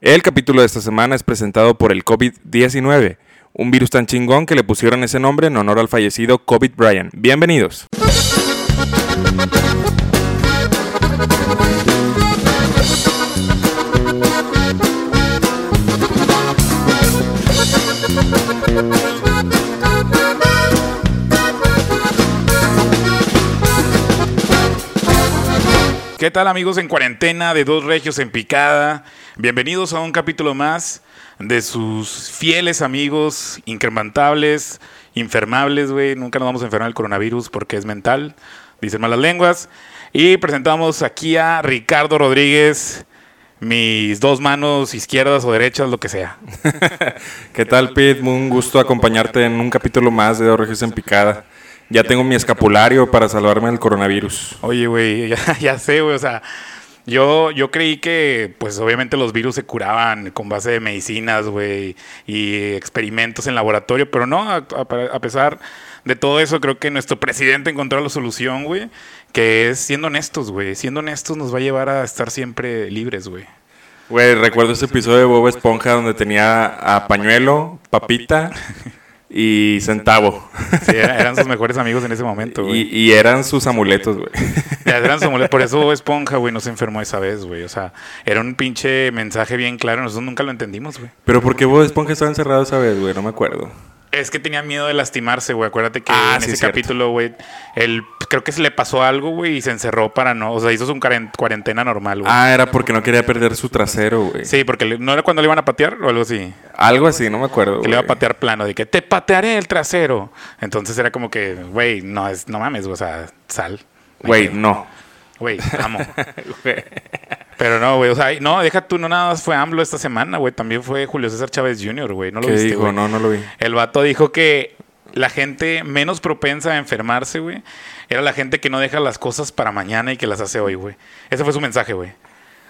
El capítulo de esta semana es presentado por el COVID-19, un virus tan chingón que le pusieron ese nombre en honor al fallecido COVID Bryant. Bienvenidos. ¿Qué tal amigos en cuarentena de Dos Regios en Picada? Bienvenidos a un capítulo más de sus fieles amigos incrementables, infermables, güey. Nunca nos vamos a enfermar del coronavirus porque es mental, dicen malas lenguas. Y presentamos aquí a Ricardo Rodríguez, mis dos manos izquierdas o derechas, lo que sea. ¿Qué tal, Pete? Un gusto acompañarte en un capítulo más de Dos Regios en Picada. Ya tengo mi escapulario para salvarme del coronavirus. Oye, güey, ya, ya sé, güey, o sea, yo, yo creí que, pues obviamente los virus se curaban con base de medicinas, güey, y experimentos en laboratorio, pero no, a, a- a pesar de todo eso, creo que nuestro presidente encontró la solución, güey, que es siendo honestos, güey. Siendo honestos nos va a llevar a estar siempre libres, güey. Güey, recuerdo ese episodio de Bob Esponja donde tenía a Pañuelo, Papita y Centavo. Sí, era- eran sus mejores amigos en ese momento, güey. y eran sus amuletos, güey. Eran sus mole- Por eso Esponja, güey, no se enfermó esa vez, güey. O sea, era un pinche mensaje bien claro. Nosotros nunca lo entendimos, güey. Pero ¿por qué Bob Esponja estaba encerrado esa vez, güey? No me acuerdo. Es que tenía miedo de lastimarse, güey. Acuérdate que Ah, en sí, ese cierto. capítulo, güey, él creo que se le pasó algo, güey, y se encerró para no. O sea, hizo su cuaren- cuarentena normal, güey. Ah, era porque no quería perder su trasero, güey. Sí, porque le- no era cuando le iban a patear o algo así. Algo así, no me acuerdo. Que le iba a patear plano, de que te patearé el trasero. Entonces era como que, güey, no, es, no mames, güey, o sea, sal. Güey, no. Güey, amo. Pero no, güey, o sea, no, deja tú, no nada más fue AMLO esta semana, güey. También fue Julio César Chávez Jr., güey. No lo ¿Qué viste, dijo? No, no lo vi. El vato dijo que la gente menos propensa a enfermarse, güey, era la gente que no deja las cosas para mañana y que las hace hoy, güey. Ese fue su mensaje, güey.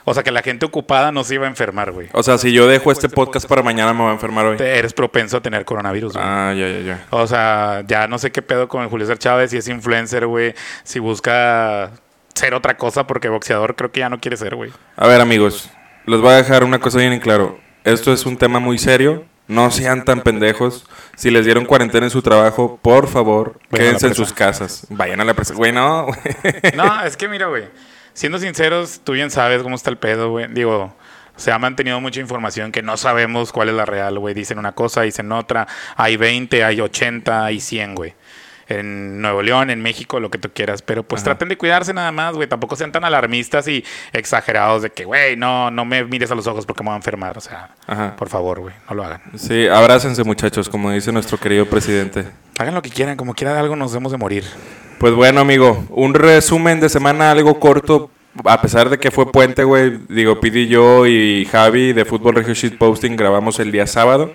O sea, que la gente ocupada no se iba a enfermar, güey. O sea, si yo dejo este podcast para mañana me voy a enfermar hoy. Eres propenso a tener coronavirus, güey. Ah, ya, ya, ya. O sea, ya no sé qué pedo con Julio César Chávez, si es influencer, güey, si busca ser otra cosa, porque boxeador creo que ya no quiere ser, güey. A ver, amigos, les voy a dejar una cosa bien en claro. Esto es un tema muy serio. No sean tan pendejos. Si les dieron cuarentena en su trabajo, por favor, Vayan quédense en sus casas. Vayan a la presa. Güey, no. güey. No, es que mira, güey. Siendo sinceros, tú bien sabes cómo está el pedo, güey. Digo, se ha mantenido mucha información que no sabemos cuál es la real, güey. Dicen una cosa, dicen otra. Hay 20, hay 80, hay 100, güey. En Nuevo León, en México, lo que tú quieras. Pero pues traten de cuidarse nada más, güey. Tampoco sean tan alarmistas y exagerados de que, güey, no, no me mires a los ojos porque me voy a enfermar. O sea, Ajá. por favor, güey, no lo hagan. Sí, abrácense, muchachos, como dice nuestro querido presidente. Hagan lo que quieran, como quiera de algo nos hemos de morir. Pues bueno, amigo, un resumen de semana algo corto. A pesar de que fue puente, güey, digo, Pidi yo y Javi de Fútbol Regio Shit Posting grabamos el día sábado.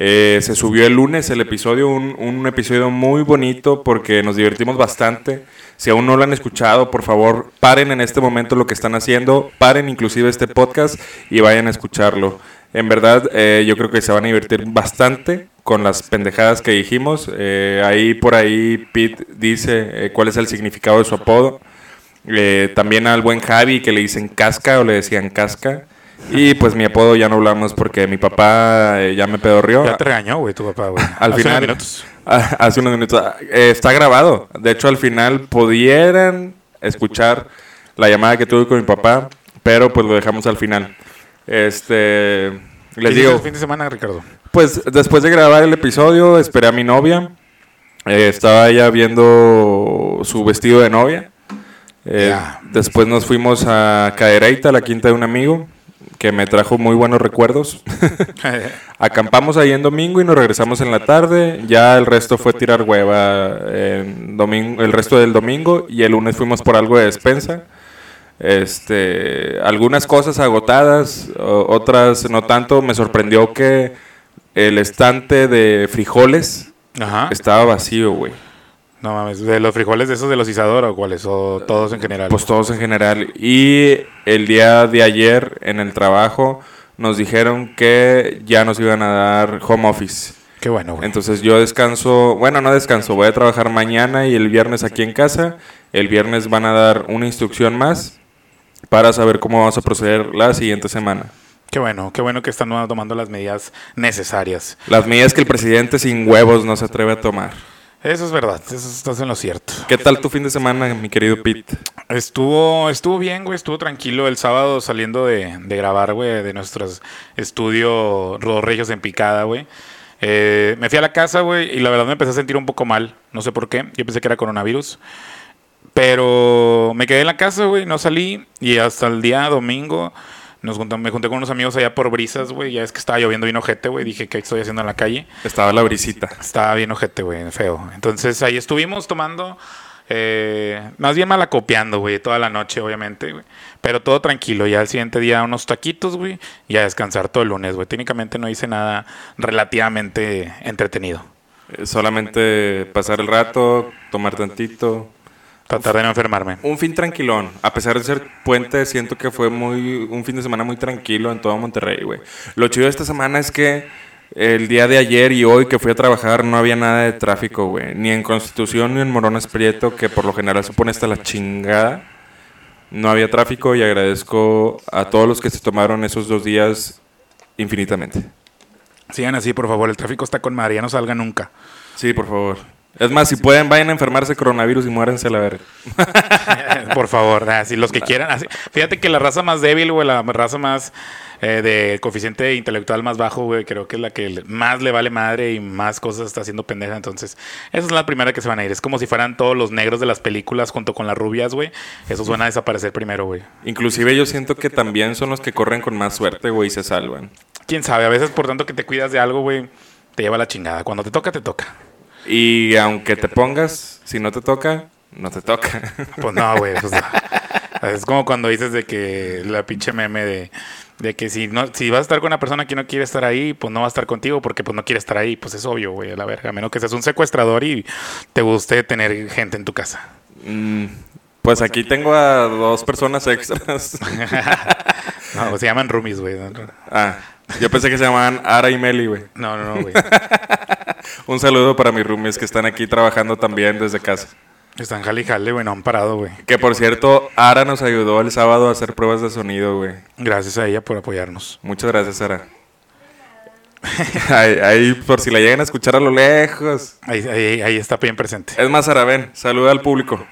Eh, se subió el lunes el episodio, un, un episodio muy bonito porque nos divertimos bastante. Si aún no lo han escuchado, por favor, paren en este momento lo que están haciendo, paren inclusive este podcast y vayan a escucharlo. En verdad, eh, yo creo que se van a divertir bastante con las pendejadas que dijimos. Eh, ahí por ahí Pete dice eh, cuál es el significado de su apodo. Eh, también al buen Javi que le dicen casca o le decían casca. Y pues mi apodo ya no hablamos porque mi papá eh, ya me pedorrió. Ya te regañó, güey, tu papá, güey. Al Hace final, unos minutos. Hace unos minutos, eh, está grabado. De hecho, al final pudieran escuchar la llamada que tuve con mi papá, pero pues lo dejamos al final. Este, ¿Qué les hiciste digo, el fin de semana, Ricardo? pues después de grabar el episodio, esperé a mi novia. Eh, estaba ella viendo su vestido de novia. Eh. Después nos fuimos a Cadereyta, la quinta de un amigo, que me trajo muy buenos recuerdos. Acampamos ahí en domingo y nos regresamos en la tarde. Ya el resto fue tirar hueva en domingo, el resto del domingo y el lunes fuimos por algo de despensa. Este, algunas cosas agotadas, otras no tanto. Me sorprendió que el estante de frijoles Ajá. estaba vacío, güey. No mames, ¿de los frijoles de esos de los Isadora o cuáles? ¿O todos en general? Pues todos en general. Y el día de ayer en el trabajo nos dijeron que ya nos iban a dar home office. Qué bueno, güey. Entonces yo descanso, bueno, no descanso, voy a trabajar mañana y el viernes aquí en casa. El viernes van a dar una instrucción más para saber cómo vamos a proceder la siguiente semana. Qué bueno, qué bueno que están tomando las medidas necesarias. Las medidas que el presidente sin huevos no se atreve a tomar. Eso es verdad, eso estás en lo cierto. ¿Qué tal tu fin de semana, mi querido Pete? Estuvo, estuvo bien, güey, estuvo tranquilo el sábado saliendo de, de grabar, güey, de nuestro estudio Rodos Regios en Picada, güey. Eh, me fui a la casa, güey, y la verdad me empecé a sentir un poco mal. No sé por qué. Yo pensé que era coronavirus. Pero me quedé en la casa, güey, no salí. Y hasta el día domingo nos me junté con unos amigos allá por brisas, güey. Ya es que estaba lloviendo bien ojete, güey. Dije, ¿qué estoy haciendo en la calle? Estaba la brisita. Estaba bien ojete, güey, feo. Entonces ahí estuvimos tomando, eh, más bien malacopiando, güey, toda la noche, obviamente, güey. Pero todo tranquilo. Ya el siguiente día unos taquitos, güey. Y a descansar todo el lunes, güey. Técnicamente no hice nada relativamente entretenido. Eh, solamente pasar el rato, tomar tantito, Tratar de no enfermarme. Un fin tranquilón. A pesar de ser puente, siento que fue muy un fin de semana muy tranquilo en todo Monterrey, güey. Lo chido de esta semana es que el día de ayer y hoy que fui a trabajar no había nada de tráfico, güey. Ni en Constitución ni en Morones Prieto, que por lo general se pone hasta la chingada. No había tráfico y agradezco a todos los que se tomaron esos dos días infinitamente. Sigan así, por favor. El tráfico está con madre. Ya no salga nunca. Sí, por favor. Es más, si pueden, vayan a enfermarse coronavirus y muéranse a la verga. Por favor, así los que quieran. Así. Fíjate que la raza más débil, güey, la raza más eh, de coeficiente intelectual más bajo, güey, creo que es la que más le vale madre y más cosas está haciendo pendeja. Entonces, esa es la primera que se van a ir. Es como si fueran todos los negros de las películas junto con las rubias, güey. Esos van a desaparecer primero, güey. Inclusive yo siento que también son los que corren con más suerte, güey, y se salvan. Quién sabe, a veces por tanto que te cuidas de algo, güey, te lleva la chingada. Cuando te toca, te toca. Y aunque te pongas, si no te toca, no te toca. Pues no, güey. Pues es como cuando dices de que la pinche meme de, de, que si no si vas a estar con una persona que no quiere estar ahí, pues no va a estar contigo porque pues no quiere estar ahí. Pues es obvio, güey, a la verga. A menos que seas un secuestrador y te guste tener gente en tu casa. Mm, pues aquí tengo a dos personas extras. no, se llaman roomies, güey. Ah, yo pensé que se llamaban Ara y Meli, güey. No, no, no, güey. Un saludo para mis roomies que están aquí trabajando también desde casa. Están jale jale, güey, no han parado, güey. Que por cierto, Ara nos ayudó el sábado a hacer pruebas de sonido, güey. Gracias a ella por apoyarnos. Muchas gracias, Ara. ahí, por si la llegan a escuchar a lo lejos. Ahí, ahí, está bien presente. Es más, Ara, ven, saluda al público.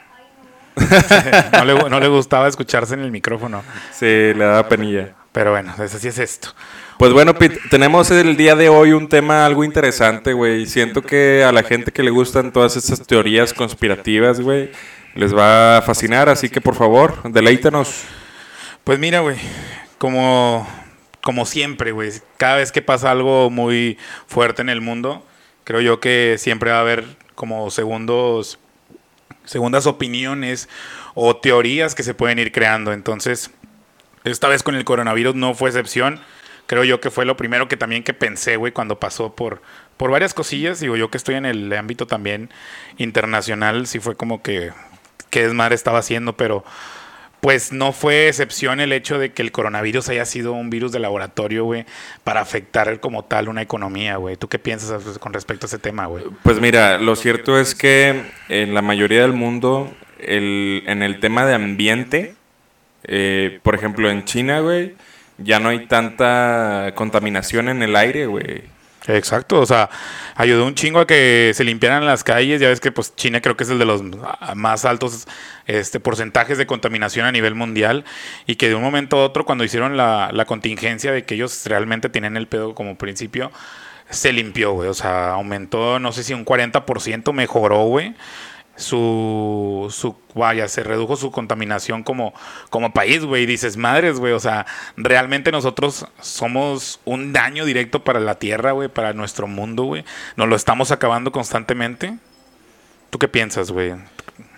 no, le, no le gustaba escucharse en el micrófono. Sí, le daba penilla. Pero bueno, así es esto. Pues bueno, Pete, tenemos el día de hoy un tema algo interesante, güey. Siento que a la gente que le gustan todas estas teorías conspirativas, güey, les va a fascinar, así que por favor, deleítanos. Pues mira, güey, como, como siempre, güey, cada vez que pasa algo muy fuerte en el mundo, creo yo que siempre va a haber como segundos, segundas opiniones o teorías que se pueden ir creando. Entonces, esta vez con el coronavirus no fue excepción creo yo que fue lo primero que también que pensé, güey, cuando pasó por, por varias cosillas. Digo, yo que estoy en el ámbito también internacional, sí fue como que qué desmadre estaba haciendo, pero pues no fue excepción el hecho de que el coronavirus haya sido un virus de laboratorio, güey, para afectar como tal una economía, güey. ¿Tú qué piensas con respecto a ese tema, güey? Pues mira, lo cierto es que en la mayoría del mundo, el, en el tema de ambiente, eh, por ejemplo en China, güey, ya no hay tanta contaminación en el aire, güey. Exacto, o sea, ayudó un chingo a que se limpiaran las calles, ya ves que pues China creo que es el de los más altos este porcentajes de contaminación a nivel mundial. Y que de un momento a otro cuando hicieron la, la contingencia de que ellos realmente tienen el pedo como principio, se limpió, güey, o sea, aumentó, no sé si un 40% mejoró, güey su, su, vaya, se redujo su contaminación como, como país, güey. Dices, madres, güey, o sea, realmente nosotros somos un daño directo para la Tierra, güey, para nuestro mundo, güey. Nos lo estamos acabando constantemente. ¿Tú qué piensas, güey?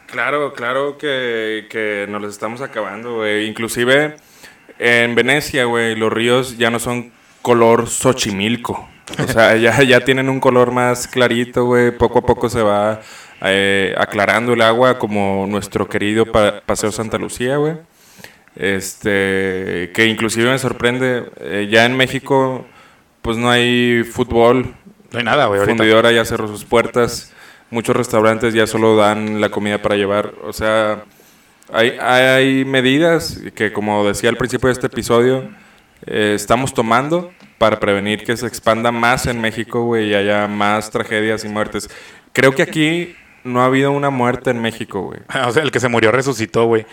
Claro, claro que, que nos los estamos acabando, güey. Inclusive en Venecia, güey, los ríos ya no son color Xochimilco. O sea, ya, ya tienen un color más clarito, güey. Poco a poco se va eh, aclarando el agua como nuestro querido Paseo Santa Lucía, güey. Este, que inclusive me sorprende, eh, ya en México pues no hay fútbol. No hay nada, güey. Fundidora ya cerró sus puertas. Muchos restaurantes ya solo dan la comida para llevar. O sea, hay, hay medidas que, como decía al principio de este episodio, eh, estamos tomando para prevenir que se expanda más en México, güey, y haya más tragedias y muertes. Creo que aquí no ha habido una muerte en México, güey. o sea, el que se murió resucitó, güey.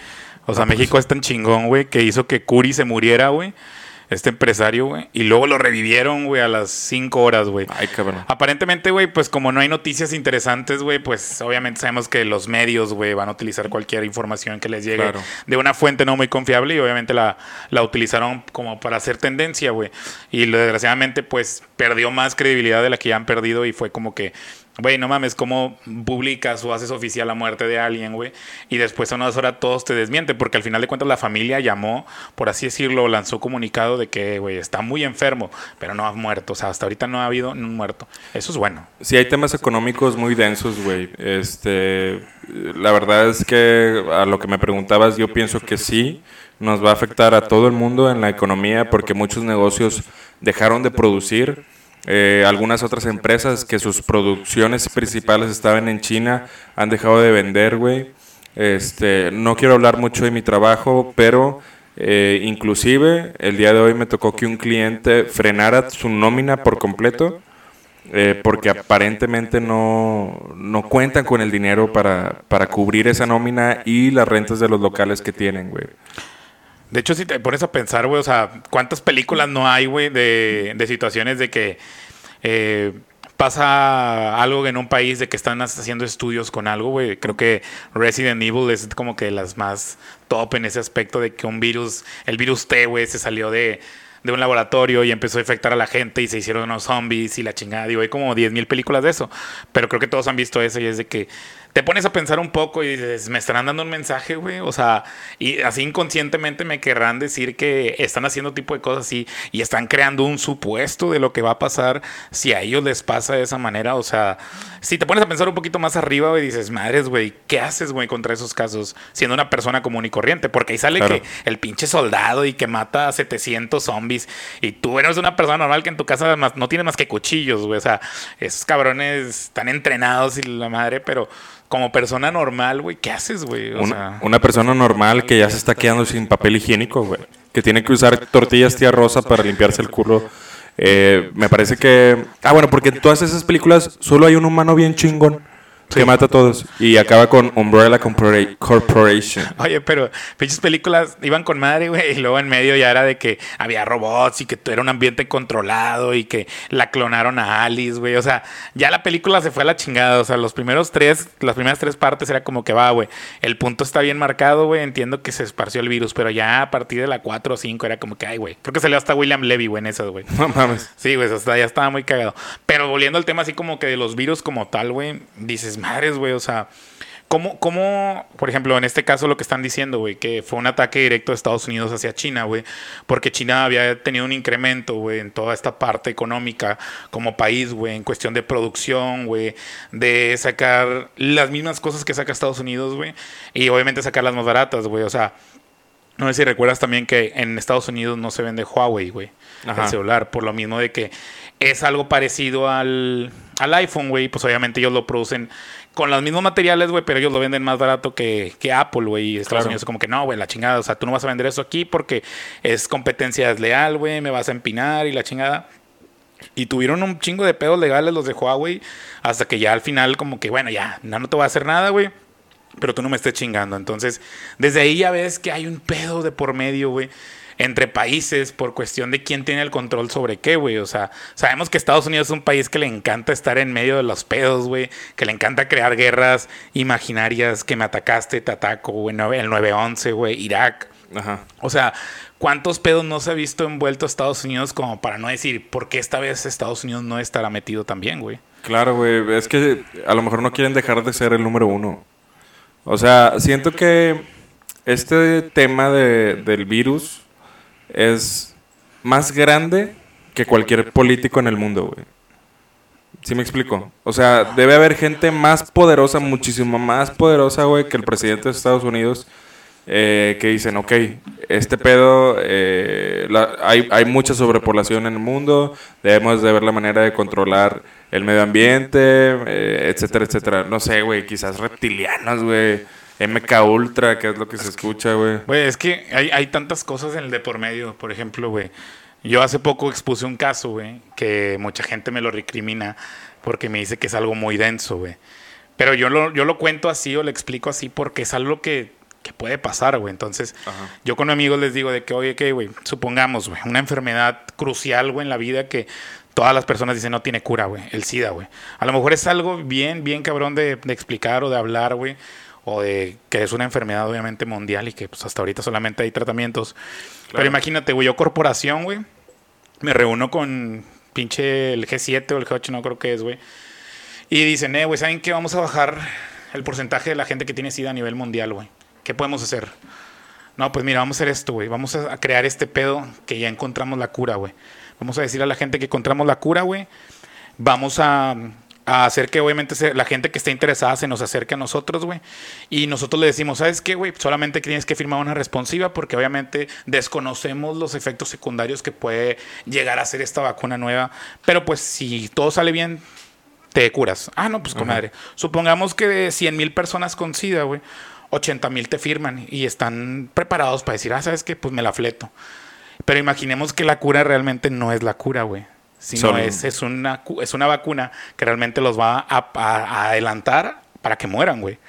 O sea, México es tan chingón, güey, que hizo que Curi se muriera, güey este empresario, güey. Y luego lo revivieron, güey, a las 5 horas, güey. Ay, cabrón. Aparentemente, güey, pues como no hay noticias interesantes, güey, pues obviamente sabemos que los medios, güey, van a utilizar cualquier información que les llegue de una fuente no muy confiable y obviamente la, la utilizaron como para hacer tendencia, güey. Y desgraciadamente, pues perdió más credibilidad de la que ya han perdido y fue como que Güey, no mames, ¿cómo publicas o haces oficial la muerte de alguien, güey? Y después a unas horas todos te desmienten, porque al final de cuentas la familia llamó, por así decirlo, lanzó comunicado de que, güey, está muy enfermo, pero no ha muerto. O sea, hasta ahorita no ha habido un muerto. Eso es bueno. Sí, hay temas económicos muy densos, güey. Este, la verdad es que a lo que me preguntabas, yo pienso que sí, nos va a afectar a todo el mundo en la economía, porque muchos negocios dejaron de producir eh, algunas otras empresas que sus producciones principales estaban en China han dejado de vender, güey. Este, no quiero hablar mucho de mi trabajo, pero eh, inclusive el día de hoy me tocó que un cliente frenara su nómina por completo. Eh, porque aparentemente no, no, cuentan con el dinero para, para cubrir esa nómina y las rentas de los locales que tienen, güey. De hecho, si te pones a pensar, güey, o sea, ¿cuántas películas no hay, güey, de, de situaciones de que eh, pasa algo en un país de que están haciendo estudios con algo, güey? Creo que Resident Evil es como que las más top en ese aspecto de que un virus, el virus T, güey, se salió de, de un laboratorio y empezó a infectar a la gente y se hicieron unos zombies y la chingada. Digo, hay como 10.000 películas de eso. Pero creo que todos han visto eso y es de que te pones a pensar un poco y dices, me estarán dando un mensaje, güey. O sea, y así inconscientemente me querrán decir que están haciendo tipo de cosas así y están creando un supuesto de lo que va a pasar si a ellos les pasa de esa manera. O sea, si te pones a pensar un poquito más arriba, güey, dices, madres, güey, ¿qué haces, güey, contra esos casos siendo una persona común y corriente? Porque ahí sale que el pinche soldado y que mata a 700 zombies y tú eres una persona normal que en tu casa no tiene más que cuchillos, güey. O sea, esos cabrones están entrenados y la madre, pero como persona normal, güey, ¿qué haces, güey? una, persona normal que ya se está quedando sin papel higiénico, güey. Que tiene que usar tortillas tía rosa para limpiarse el culo. Eh, me parece que... Ah, bueno, porque en todas esas películas solo hay un humano bien chingón que mata a todos. Y acaba con Umbrella Corporation. Oye, pero pinches películas iban con madre, güey. Y luego en medio ya era de que había robots y que era un ambiente controlado y que la clonaron a Alice, güey. O sea, ya la película se fue a la chingada. O sea, los primeros tres, las primeras tres partes era como que va, güey. El punto está bien marcado, güey. Entiendo que se esparció el virus, pero ya a partir de la 4 o 5 era como que, ay, güey. Creo que salió hasta William Levy, güey, en esas, güey. No mames. Sí, güey, hasta ya estaba muy cagado. Pero volviendo al tema así como que de los virus como tal, güey, dices, madres, güey, o sea, ¿cómo, ¿cómo, por ejemplo, en este caso lo que están diciendo, güey, que fue un ataque directo de Estados Unidos hacia China, güey, porque China había tenido un incremento, güey, en toda esta parte económica como país, güey, en cuestión de producción, güey, de sacar las mismas cosas que saca Estados Unidos, güey, y obviamente sacarlas más baratas, güey, o sea, no sé si recuerdas también que en Estados Unidos no se vende Huawei, güey, el celular, por lo mismo de que es algo parecido al, al iPhone, güey. Pues obviamente ellos lo producen con los mismos materiales, güey, pero ellos lo venden más barato que, que Apple, güey. Y Estados Unidos es como que no, güey, la chingada. O sea, tú no vas a vender eso aquí porque es competencia desleal, güey, me vas a empinar y la chingada. Y tuvieron un chingo de pedos legales los de Huawei hasta que ya al final como que, bueno, ya, no, no te va a hacer nada, güey. Pero tú no me estés chingando. Entonces, desde ahí ya ves que hay un pedo de por medio, güey entre países por cuestión de quién tiene el control sobre qué, güey. O sea, sabemos que Estados Unidos es un país que le encanta estar en medio de los pedos, güey. Que le encanta crear guerras imaginarias, que me atacaste, te ataco, güey. El 9-11, güey. Irak. Ajá. O sea, ¿cuántos pedos no se ha visto envuelto Estados Unidos como para no decir por qué esta vez Estados Unidos no estará metido también, güey? Claro, güey. Es que a lo mejor no quieren dejar de ser el número uno. O sea, siento que este tema de, del virus es más grande que cualquier político en el mundo, güey. ¿Sí me explico? O sea, debe haber gente más poderosa, muchísimo más poderosa, güey, que el presidente de Estados Unidos, eh, que dicen, ok, este pedo, eh, hay, hay mucha sobrepoblación en el mundo, debemos de ver la manera de controlar el medio ambiente, eh, etcétera, etcétera. No sé, güey, quizás reptilianos, güey MK Ultra, que es lo que se escucha, güey. Güey, es que hay, hay tantas cosas en el de por medio. Por ejemplo, güey, yo hace poco expuse un caso, güey, que mucha gente me lo recrimina porque me dice que es algo muy denso, güey. Pero yo lo, yo lo cuento así o le explico así porque es algo que, que puede pasar, güey. Entonces, yo con amigos les digo de que, oye, que, güey, supongamos, güey, una enfermedad crucial, güey, en la vida que todas las personas dicen no tiene cura, güey, el SIDA, güey. A lo mejor es algo bien, bien cabrón de, de explicar o de hablar, güey o de que es una enfermedad obviamente mundial y que pues hasta ahorita solamente hay tratamientos. Pero imagínate, güey, yo corporación, güey, me reúno con pinche el G7 o el G8, no creo que es, güey. Y dicen, eh, güey, ¿saben qué? Vamos a bajar el porcentaje de la gente que tiene SIDA a nivel mundial, güey. ¿Qué podemos hacer? No, pues mira, vamos a hacer esto, güey. Vamos a crear este pedo que ya encontramos la cura, güey. Vamos a decir a la gente que encontramos la cura, güey. Vamos a a hacer que obviamente la gente que esté interesada se nos acerque a nosotros, güey. Y nosotros le decimos, ¿sabes qué, güey? Solamente tienes que firmar una responsiva porque obviamente desconocemos los efectos secundarios que puede llegar a ser esta vacuna nueva. Pero pues si todo sale bien, te curas. Ah, no, pues comadre. Supongamos que de 100 mil personas con SIDA, güey, 80 mil te firman y están preparados para decir, ah, ¿sabes qué? Pues me la fleto. Pero imaginemos que la cura realmente no es la cura, güey sino es, es, una, es una vacuna que realmente los va a, adelantar para que mueran, güey.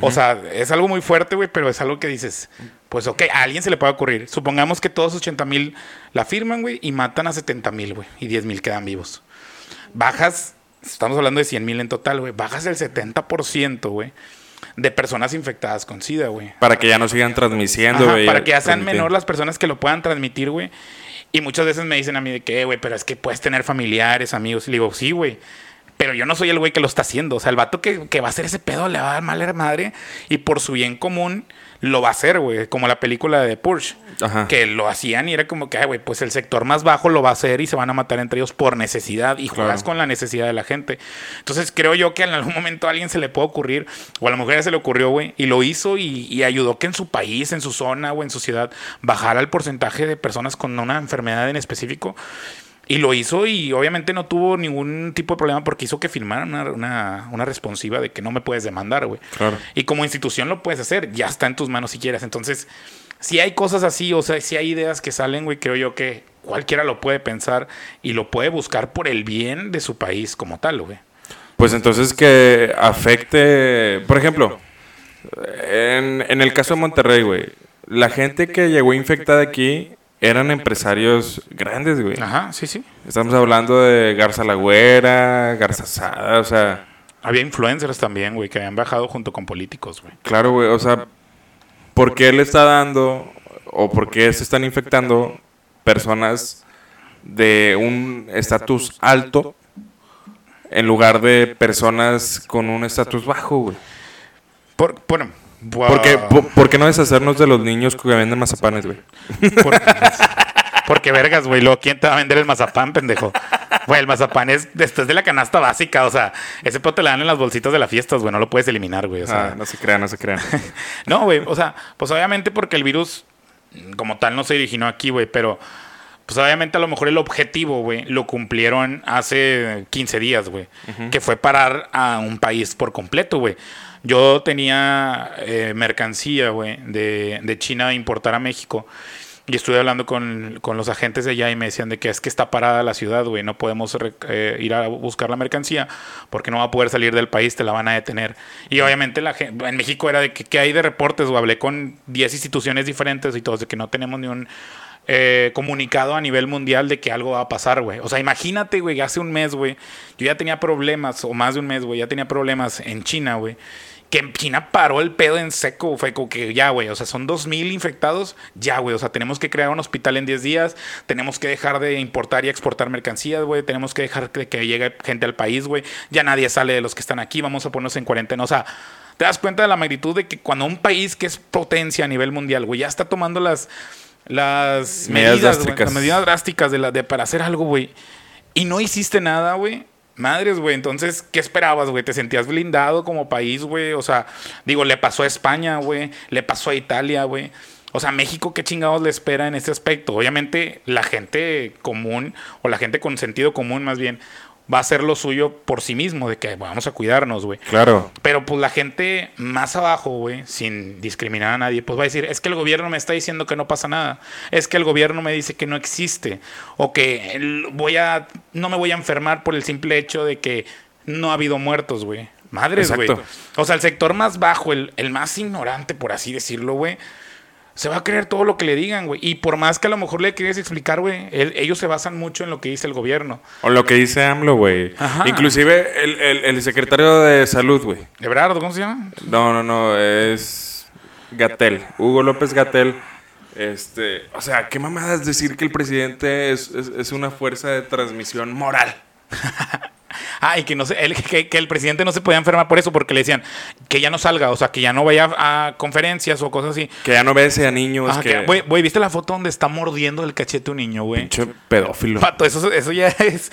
O sea, es algo muy fuerte, güey, pero es algo que dices, pues ok, a alguien se le puede ocurrir. Supongamos que todos 80 mil la firman, güey, y matan a 70 mil, güey, y 10 mil quedan vivos. Bajas, estamos hablando de 100 mil en total, güey, bajas el 70%, güey, de personas infectadas con SIDA, güey. Para que ya no sigan transmitiendo, güey. Para que ya sean menor las personas que lo puedan transmitir, güey. Y muchas veces me dicen a mí de que, güey, pero es que puedes tener familiares, amigos. Y le digo, sí, güey. Pero yo no soy el güey que lo está haciendo. O sea, el vato que, que va a hacer ese pedo le va a dar mal a la madre. Y por su bien común, lo va a hacer, güey. Como la película de Porsche. Que lo hacían y era como que, güey, pues el sector más bajo lo va a hacer y se van a matar entre ellos por necesidad. Y juegas con la necesidad de la gente. Entonces creo yo que en algún momento a alguien se le puede ocurrir, o a la mujer se le ocurrió, güey, y lo hizo y, y, ayudó que en su país, en su zona o en su ciudad bajara el porcentaje de personas con una enfermedad en específico. Y lo hizo y obviamente no tuvo ningún tipo de problema porque hizo que firmaran una, una, responsiva de que no me puedes demandar, güey. Claro. Y como institución lo puedes hacer, ya está en tus manos si quieres. Entonces, si hay cosas así, o sea, si hay ideas que salen, güey, creo yo que cualquiera lo puede pensar y lo puede buscar por el bien de su país como tal, güey. Pues entonces que afecte, por ejemplo, en, en el caso de Monterrey, güey, la gente que llegó infectada aquí eran empresarios grandes, güey. Ajá, sí, sí. Estamos hablando de Garza Lagüera, Garza Sada, o sea... Había influencers también, güey, que habían bajado junto con políticos, güey. Claro, güey, o sea, ¿por qué le está dando o por qué se están infectando personas de un estatus alto en lugar de personas con un estatus bajo, güey? Por, bueno, ¿Por, qué, no deshacernos de los niños que venden mazapanes, güey? Porque, vergas, güey. Luego, ¿quién te va a vender el mazapán, pendejo? Güey, el mazapán es después de la canasta básica. O sea, ese pedo te lo dan en las bolsitas de las fiestas, güey. No lo puedes eliminar, güey. O sea, ah, no se crean, no se crean. no, güey. O sea, pues obviamente porque el virus como tal no se originó aquí, güey. Pero, pues obviamente a lo mejor el objetivo, güey, lo cumplieron hace 15 días, güey. Que fue parar a un país por completo, güey. Yo tenía eh, mercancía, güey, de, de, China a importar a México. Y estuve hablando con, con, los agentes de allá y me decían de que es que está parada la ciudad, güey. No podemos eh, ir a buscar la mercancía porque no va a poder salir del país, te la van a detener. Y obviamente la en México era de que, ¿qué hay de reportes, o Hablé con 10 instituciones diferentes y todos de que no tenemos ni un eh, comunicado a nivel mundial de que algo va a pasar, güey. O sea, imagínate, güey, hace un mes, güey, yo ya tenía problemas, o más de un mes, güey, ya tenía problemas en China, güey que en China paró el pedo en seco. Fue como que ya, güey, o sea, son 2.000 infectados, ya, güey, o sea, tenemos que crear un hospital en 10 días, tenemos que dejar de importar y exportar mercancías, güey, tenemos que dejar de que llegue gente al país, güey, ya nadie sale de los que están aquí, vamos a ponernos en cuarentena, o sea, te das cuenta de la magnitud de que cuando un país que es potencia a nivel mundial, güey, ya está tomando las, las medidas, drásticas. las medidas drásticas de, la, de para hacer algo, güey, y no hiciste nada, güey Madres, güey. Entonces, ¿qué esperabas, güey? ¿Te sentías blindado como país, güey? O sea, digo, le pasó a España, güey. Le pasó a Italia, güey. O sea, México, ¿qué chingados le espera en este aspecto? Obviamente, la gente común, o la gente con sentido común más bien, va a hacer lo suyo por sí mismo, de que vamos a cuidarnos, güey. Claro. Pero pues la gente más abajo, güey, sin discriminar a nadie, pues va a decir, es que el gobierno me está diciendo que no pasa nada, es que el gobierno me dice que no existe, o que voy a, no me voy a enfermar por el simple hecho de que no ha habido muertos, güey. Madres, güey. O sea, el sector más bajo, el, el más ignorante, por así decirlo, güey, se va a creer todo lo que le digan, güey. Y por más que a lo mejor le quieres explicar, güey, el- ellos se basan mucho en lo que dice el gobierno. O lo que dice AMLO, güey. Ajá. Inclusive el, el- el secretario de salud, güey. ¿Ebrardo, cómo se llama? No, no, no, es Gatel. Hugo López Gatel. Este, o sea, qué mamadas decir que el presidente es, es- es una fuerza de transmisión moral. Ah, y que, no se, el, que, que el presidente no se podía enfermar por eso, porque le decían que ya no salga, o sea, que ya no vaya a conferencias o cosas así. Que ya no bese a niños, Ajá, que... que- Güey, güey, ¿viste la foto donde está mordiendo el cachete un niño, güey? Pinche pedófilo. Pato, eso, eso ya es...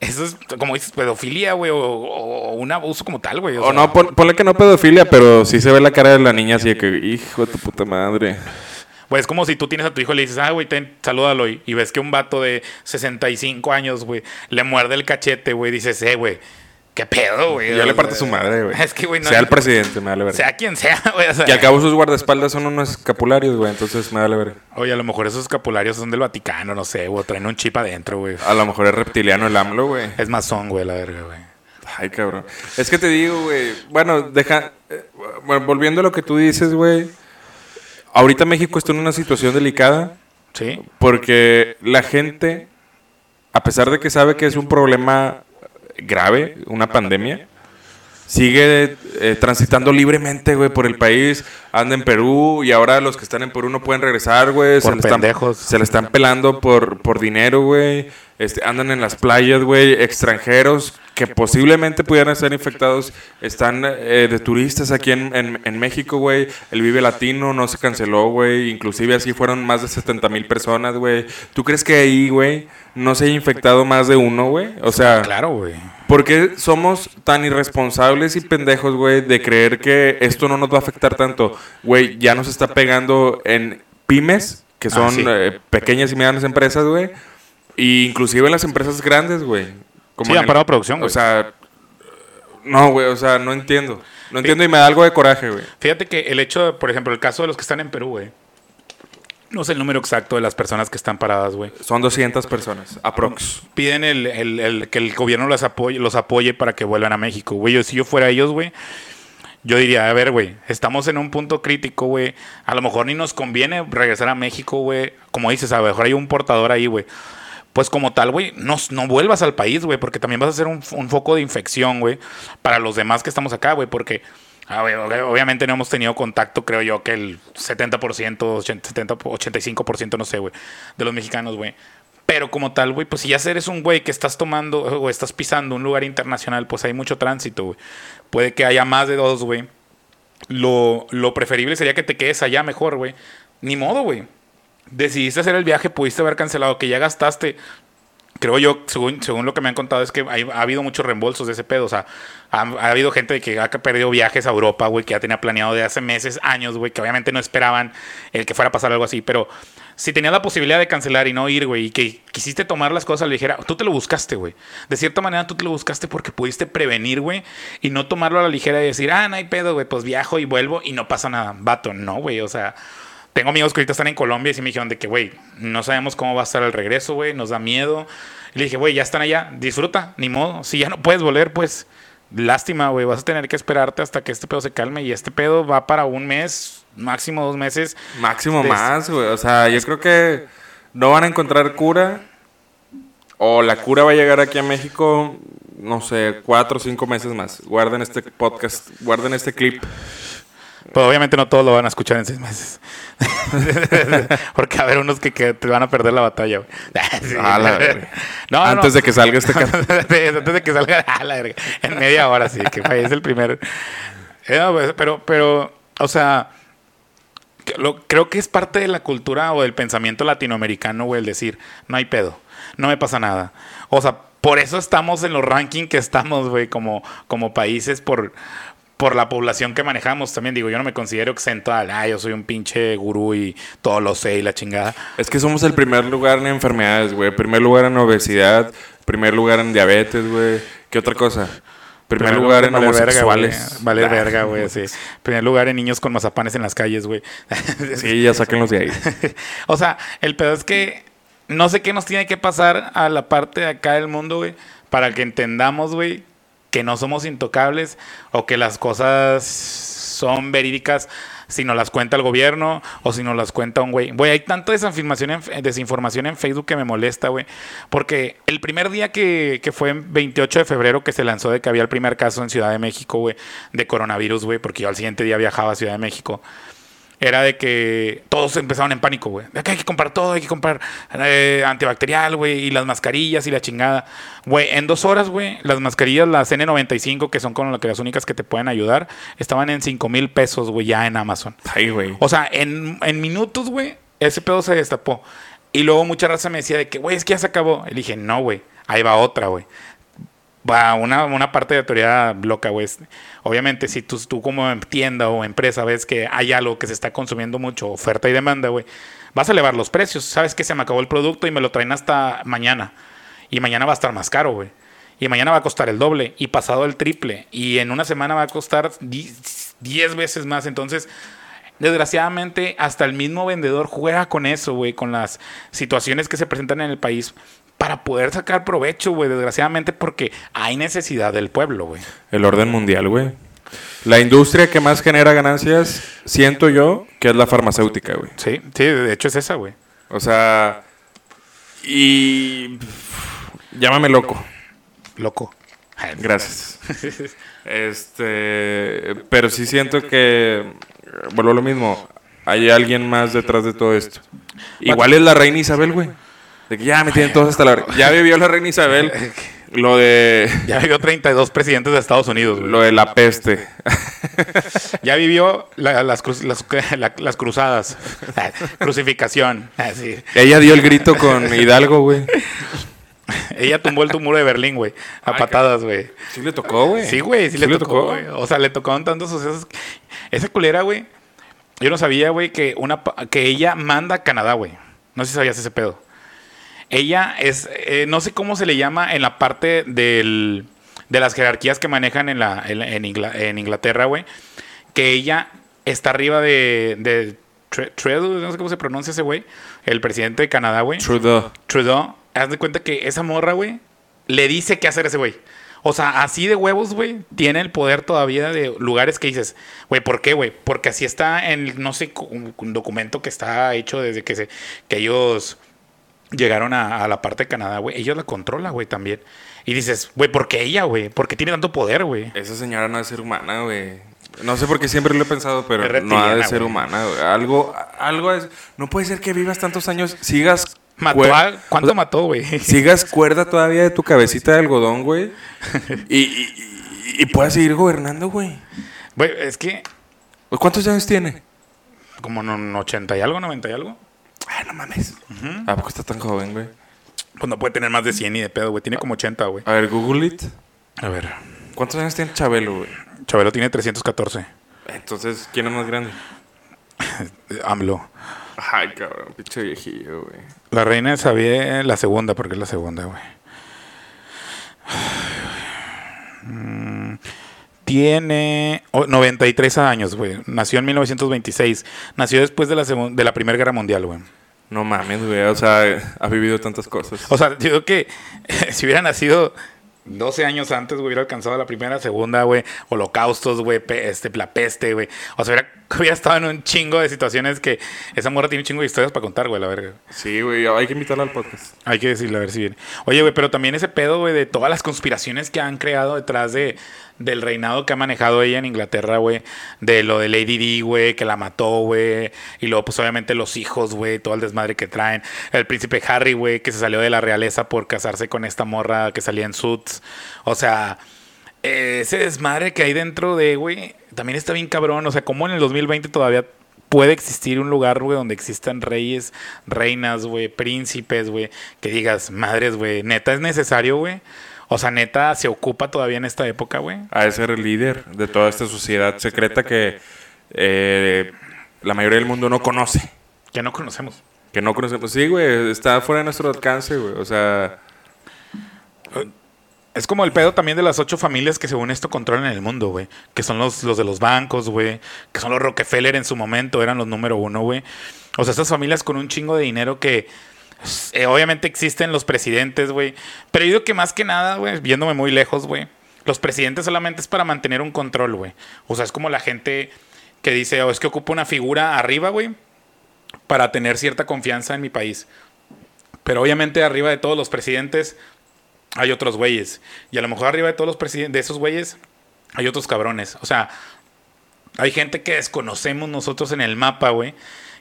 Eso es, como dices, pedofilia, güey, o, o un abuso como tal, güey. o O sea. no, pon- ponle que no pedofilia, pero sí se ve la cara de la niña así de que, hijo de tu puta madre. Güey, es como si tú tienes a tu hijo y le dices, ah, güey, ten, salúdalo. Y, y ves que un vato de 65 años, güey, le muerde el cachete, güey. Dices, eh, güey, qué pedo, güey. Ya le O parte sea, su madre, güey. Es que, güey, no. Sea el presidente, me vale ver. Sea quien sea, güey. O sea, Que al cabo sus guardaespaldas son unos escapularios, güey, entonces me vale ver. Oye, a lo mejor esos escapularios son del Vaticano, no sé, o traen un chip adentro, güey. A lo mejor es reptiliano el AMLO, güey. Es masón, güey, la verga, güey. Ay, cabrón. Es que te digo, güey. Bueno, deja. eh, bueno, volviendo a lo que tú dices, güey. Ahorita México está en una situación delicada Sí. porque la gente, a pesar de que sabe que es un problema grave, una pandemia, sigue eh, transitando libremente, güey, por el país. Anda en Perú y ahora los que están en Perú no pueden regresar, güey. Por le están- pendejos. se le están pelando por, por dinero, güey. Este, andan en las playas, güey. Extranjeros que posiblemente pudieran estar infectados están eh, de turistas aquí en, en- en México, güey. El Vive Latino no se canceló, güey. Inclusive así fueron más de 70 mil personas, güey. ¿Tú crees que ahí, güey, no se haya infectado más de uno, güey? O sea... Claro, güey. ¿Por qué somos tan irresponsables y pendejos, güey, de creer que esto no nos va a afectar tanto? Güey, ya nos está pegando en pymes, que Ah, son sí. eh, pequeñas y medianas empresas, güey. E inclusive en las empresas grandes, güey. Como Sí, han el- parado producción, güey. O sea, no, güey, o sea, no entiendo. No entiendo y me da algo de coraje, güey. Fíjate que el hecho, de, por ejemplo, el caso de los que están en Perú, güey. No sé el número exacto de las personas que están paradas, güey. Son 200 personas, aprox. Piden el, el- el- que el gobierno los apoye, los apoye para que vuelvan a México, güey. Yo, si yo fuera ellos, güey, yo diría, a ver, güey, estamos en un punto crítico, güey. A lo mejor ni nos conviene regresar a México, güey. Como dices, a lo mejor hay un portador ahí, güey. Pues como tal, güey, no, no vuelvas al país, güey, porque también vas a ser un, foco de infección, güey, para los demás que estamos acá, güey, porque a ver, ob- obviamente no hemos tenido contacto, creo yo, que el 70%, 80, 70, 85%, no sé, güey, de los mexicanos, güey. Pero como tal, güey, pues si ya eres un güey que estás tomando o estás pisando un lugar internacional, pues hay mucho tránsito, güey. Puede que haya más de dos, güey. Lo, lo preferible sería que te quedes allá mejor, güey. Ni modo, güey. Decidiste hacer el viaje, pudiste haber cancelado, que ya gastaste. Creo yo, según, según lo que me han contado, es que hay- ha habido muchos reembolsos de ese pedo. O sea, ha, ha habido gente que ha perdido viajes a Europa, güey, que ya tenía planeado de hace meses, años, güey, que obviamente no esperaban el que fuera a pasar algo así. Pero si tenías la posibilidad de cancelar y no ir, güey, y que quisiste tomar las cosas a la ligera, tú te lo buscaste, güey. De cierta manera, tú te lo buscaste porque pudiste prevenir, güey, y no tomarlo a la ligera y decir, ah, no hay pedo, güey, pues viajo y vuelvo y no pasa nada. Vato, no, güey, o sea. Tengo amigos que ahorita están en Colombia y sí me dijeron de que, güey, no sabemos cómo va a estar el regreso, güey, nos da miedo. Y le dije, güey, ya están allá, disfruta, ni modo. Si ya no puedes volver, pues lástima, güey, vas a tener que esperarte hasta que este pedo se calme. Y este pedo va para un mes, máximo dos meses. Máximo más, güey. O sea, yo creo que no van a encontrar cura. O la cura va a llegar aquí a México, no sé, cuatro o cinco meses más. Guarden este podcast, guarden este clip. Pero obviamente no todos lo van a escuchar en seis meses. Porque a haber unos que, que te van a perder la batalla, güey. Sí. A la verga. No, Antes no. de que salga este cap- Antes de que salga a la verga. En media hora, sí, que fallece el primer. Eh, no, pues, Pero, pero, o sea, lo- creo que es parte de la cultura o del pensamiento latinoamericano, güey, el decir, no hay pedo, no me pasa nada. O sea, por eso estamos en los rankings que estamos, güey, como, como países por, por la población que manejamos. También digo, yo no me considero exento al, ah, yo soy un pinche gurú y todo lo sé y la chingada. Es que somos el primer lugar en enfermedades, güey. Primer lugar en obesidad. Primer lugar en diabetes, güey. ¿Qué otra cosa? Primer, Primer lugar en vale verga, homosexuales. Vale Ah, verga, güey, sí. Primer lugar en niños con mazapanes en las calles, güey. Sí, ya sáquenlos de ahí. o sea, el pedo es que no sé qué nos tiene que pasar a la parte de acá del mundo, güey, para que entendamos, güey, que no somos intocables o que las cosas son verídicas si nos las cuenta el gobierno o si nos las cuenta un güey. Güey, hay tanta desinformación en, desinformación en Facebook que me molesta, güey. Porque el primer día que, que fue en 28 de febrero que se lanzó de que había el primer caso en Ciudad de México, güey, de coronavirus, güey, porque yo al siguiente día viajaba a Ciudad de México era de que todos empezaron en pánico, güey. De que hay que comprar todo, hay que comprar eh, antibacterial, güey, y las mascarillas y la chingada. Güey, en dos horas, güey, las mascarillas, las N95, que son con las, que las únicas que te pueden ayudar, estaban en 5 mil pesos, güey, ya en Amazon. Ay, güey. O sea, en, en minutos, güey, ese pedo se destapó. Y luego mucha raza me decía de que, güey, es que ya se acabó. Y dije, no, güey, ahí va otra, güey. Va una, una parte de teoría loca, güey. Obviamente, si tú, tú como tienda o empresa ves que hay algo que se está consumiendo mucho, oferta y demanda, güey, vas a elevar los precios. Sabes que se me acabó el producto y me lo traen hasta mañana. Y mañana va a estar más caro, güey. Y mañana va a costar el doble y pasado el triple. Y en una semana va a costar 10 veces más. Entonces, desgraciadamente, hasta el mismo vendedor juega con eso, güey, con las situaciones que se presentan en el país para poder sacar provecho, güey, desgraciadamente, porque hay necesidad del pueblo, güey. El orden mundial, güey. La industria que más genera ganancias, siento yo, que es la farmacéutica, güey. Sí, sí, de hecho es esa, güey. O sea, y llámame loco. Loco. Gracias. Este, pero sí siento que vuelvo a lo mismo. Hay alguien más detrás de todo esto. Igual es la reina Isabel, güey. De que ya me tienen todos hasta la ya vivió la reina Isabel lo de Ya vivió 32 presidentes de Estados Unidos, güey. lo de la peste. Ya vivió la- las, las, la- las cruzadas. Crucificación. Así. Ella dio el grito con Hidalgo, güey. Ella tumbó el muro de Berlín, güey. A patadas, güey. Sí le tocó, güey. Sí, güey, sí, le, tocó, güey. O sea, le tocaron tantos sucesos. Esa culera, güey. Yo no sabía, güey, que, una, pa- que ella manda a Canadá, güey. No sé si sabías ese pedo. Ella es, eh, no sé cómo se le llama en la parte del, de las jerarquías que manejan en, la, en, en Ingla- en Inglaterra, güey. Que ella está arriba de, de Trudeau, no sé cómo se pronuncia ese güey. El presidente de Canadá, güey. Trudeau. Trudeau, haz de cuenta que esa morra, güey, le dice qué hacer a ese güey. O sea, así de huevos, güey, tiene el poder todavía de lugares que dices, güey, ¿por qué, güey? Porque así está en, no sé, un, un documento que está hecho desde que, se, que ellos llegaron a, a la parte de Canadá, güey. Ellos la controla, güey, también. Y dices, güey, ¿por qué ella, güey? ¿Por qué tiene tanto poder, güey? Esa señora no es ser humana, güey. No sé por qué siempre lo he pensado, pero no ha de ser humana, güey. Algo, algo es. No puede ser que vivas tantos años, sigas. Mató a, ¿Cuánto o sea, mató, güey? Sigas cuerda todavía de tu cabecita de algodón, güey. Y, y, y- y puedas seguir gobernando, güey. Güey, es que ¿Cuántos años tiene? como no, 80 y algo, 90 y algo. Ay, no mames. ¿A poco está tan joven, güey? Pues no puede tener más de 100 ni de pedo, güey. Tiene como 80, güey. A ver, Google it. A ver. ¿Cuántos años tiene Chabelo, güey? Chabelo tiene 314. Entonces, ¿quién es más grande? AMLO. Ay, cabrón, pinche viejillo, güey. La reina Isabel, la segunda, porque es la segunda, güey. Mm, Tiene oh, 93 años, güey. Nació en 1926. Nació después de la, segun- de la Primera Guerra Mundial, güey. No mames, güey. O sea, ha vivido tantas cosas. O sea, digo que si hubiera nacido 12 años antes, hubiera alcanzado la primera, segunda, güey, holocaustos, güey, pe- este, la peste, güey. O sea, hubiera, hubiera estado en un chingo de situaciones que esa morra tiene un chingo de historias para contar, güey, la verga. Sí, güey. Hay que invitarla al podcast. Hay que decirle a ver si viene. Oye, güey, pero también ese pedo, güey, de todas las conspiraciones que han creado detrás de, del reinado que ha manejado ella en Inglaterra, güey. De lo de Lady Di, güey, que la mató, güey. Y luego, pues, obviamente, los hijos, güey, todo el desmadre que traen. El príncipe Harry, güey, que se salió de la realeza por casarse con esta morra que salía en Suits. O sea, ese desmadre que hay dentro de, güey, también está bien cabrón. O sea, como en el 2020 todavía puede existir un lugar, güey, donde existan reyes, reinas, güey, príncipes, güey, que digas, madres, güey, neta es necesario, güey. O sea, neta se ocupa todavía en esta época, güey. De ser el líder de toda esta sociedad secreta que eh, la mayoría del mundo no conoce. Que no conocemos. Que no conocemos. Sí, güey. Está fuera de nuestro alcance, güey. O sea, Es como el pedo también de las ocho familias que según esto controlan el mundo, güey. Que son los, los de los bancos, güey. Que son los Rockefeller en su momento, eran los número uno, güey. O sea, estas familias con un chingo de dinero que eh, obviamente existen los presidentes, güey. Pero yo digo que más que nada, güey, viéndome muy lejos, güey. Los presidentes solamente es para mantener un control, güey. O sea, es como la gente que dice, oh, es que ocupa una figura arriba, güey, para tener cierta confianza en mi país. Pero obviamente arriba de todos los presidentes hay otros güeyes. Y a lo mejor arriba de todos los presidentes, de esos güeyes, hay otros cabrones. O sea, hay gente que desconocemos nosotros en el mapa, güey.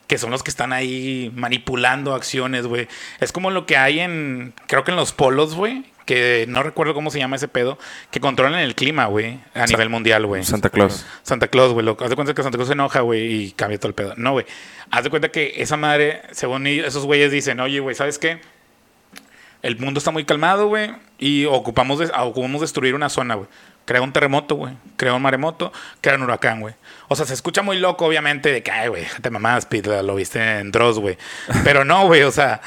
Que son los que están ahí manipulando acciones, güey. Es como lo que hay en, creo que en los polos, güey. Que no recuerdo cómo se llama ese pedo. Que controlan el clima, güey. A nivel mundial, güey. Santa Claus. Santa Claus, güey. Haz de cuenta que Santa Claus se enoja, güey. Y cambia todo el pedo. No, güey. Haz de cuenta que esa madre, según esos güeyes dicen, oye, güey, ¿sabes qué? El mundo está muy calmado, güey, y ocupamos, de, ocupamos destruir una zona, güey. Crea un terremoto, güey. Crea un maremoto, crea un huracán, güey. O sea, se escucha muy loco, obviamente, de que, ay, güey, te mamás, Pete, lo viste en Dross, güey. Pero no, güey, o sea,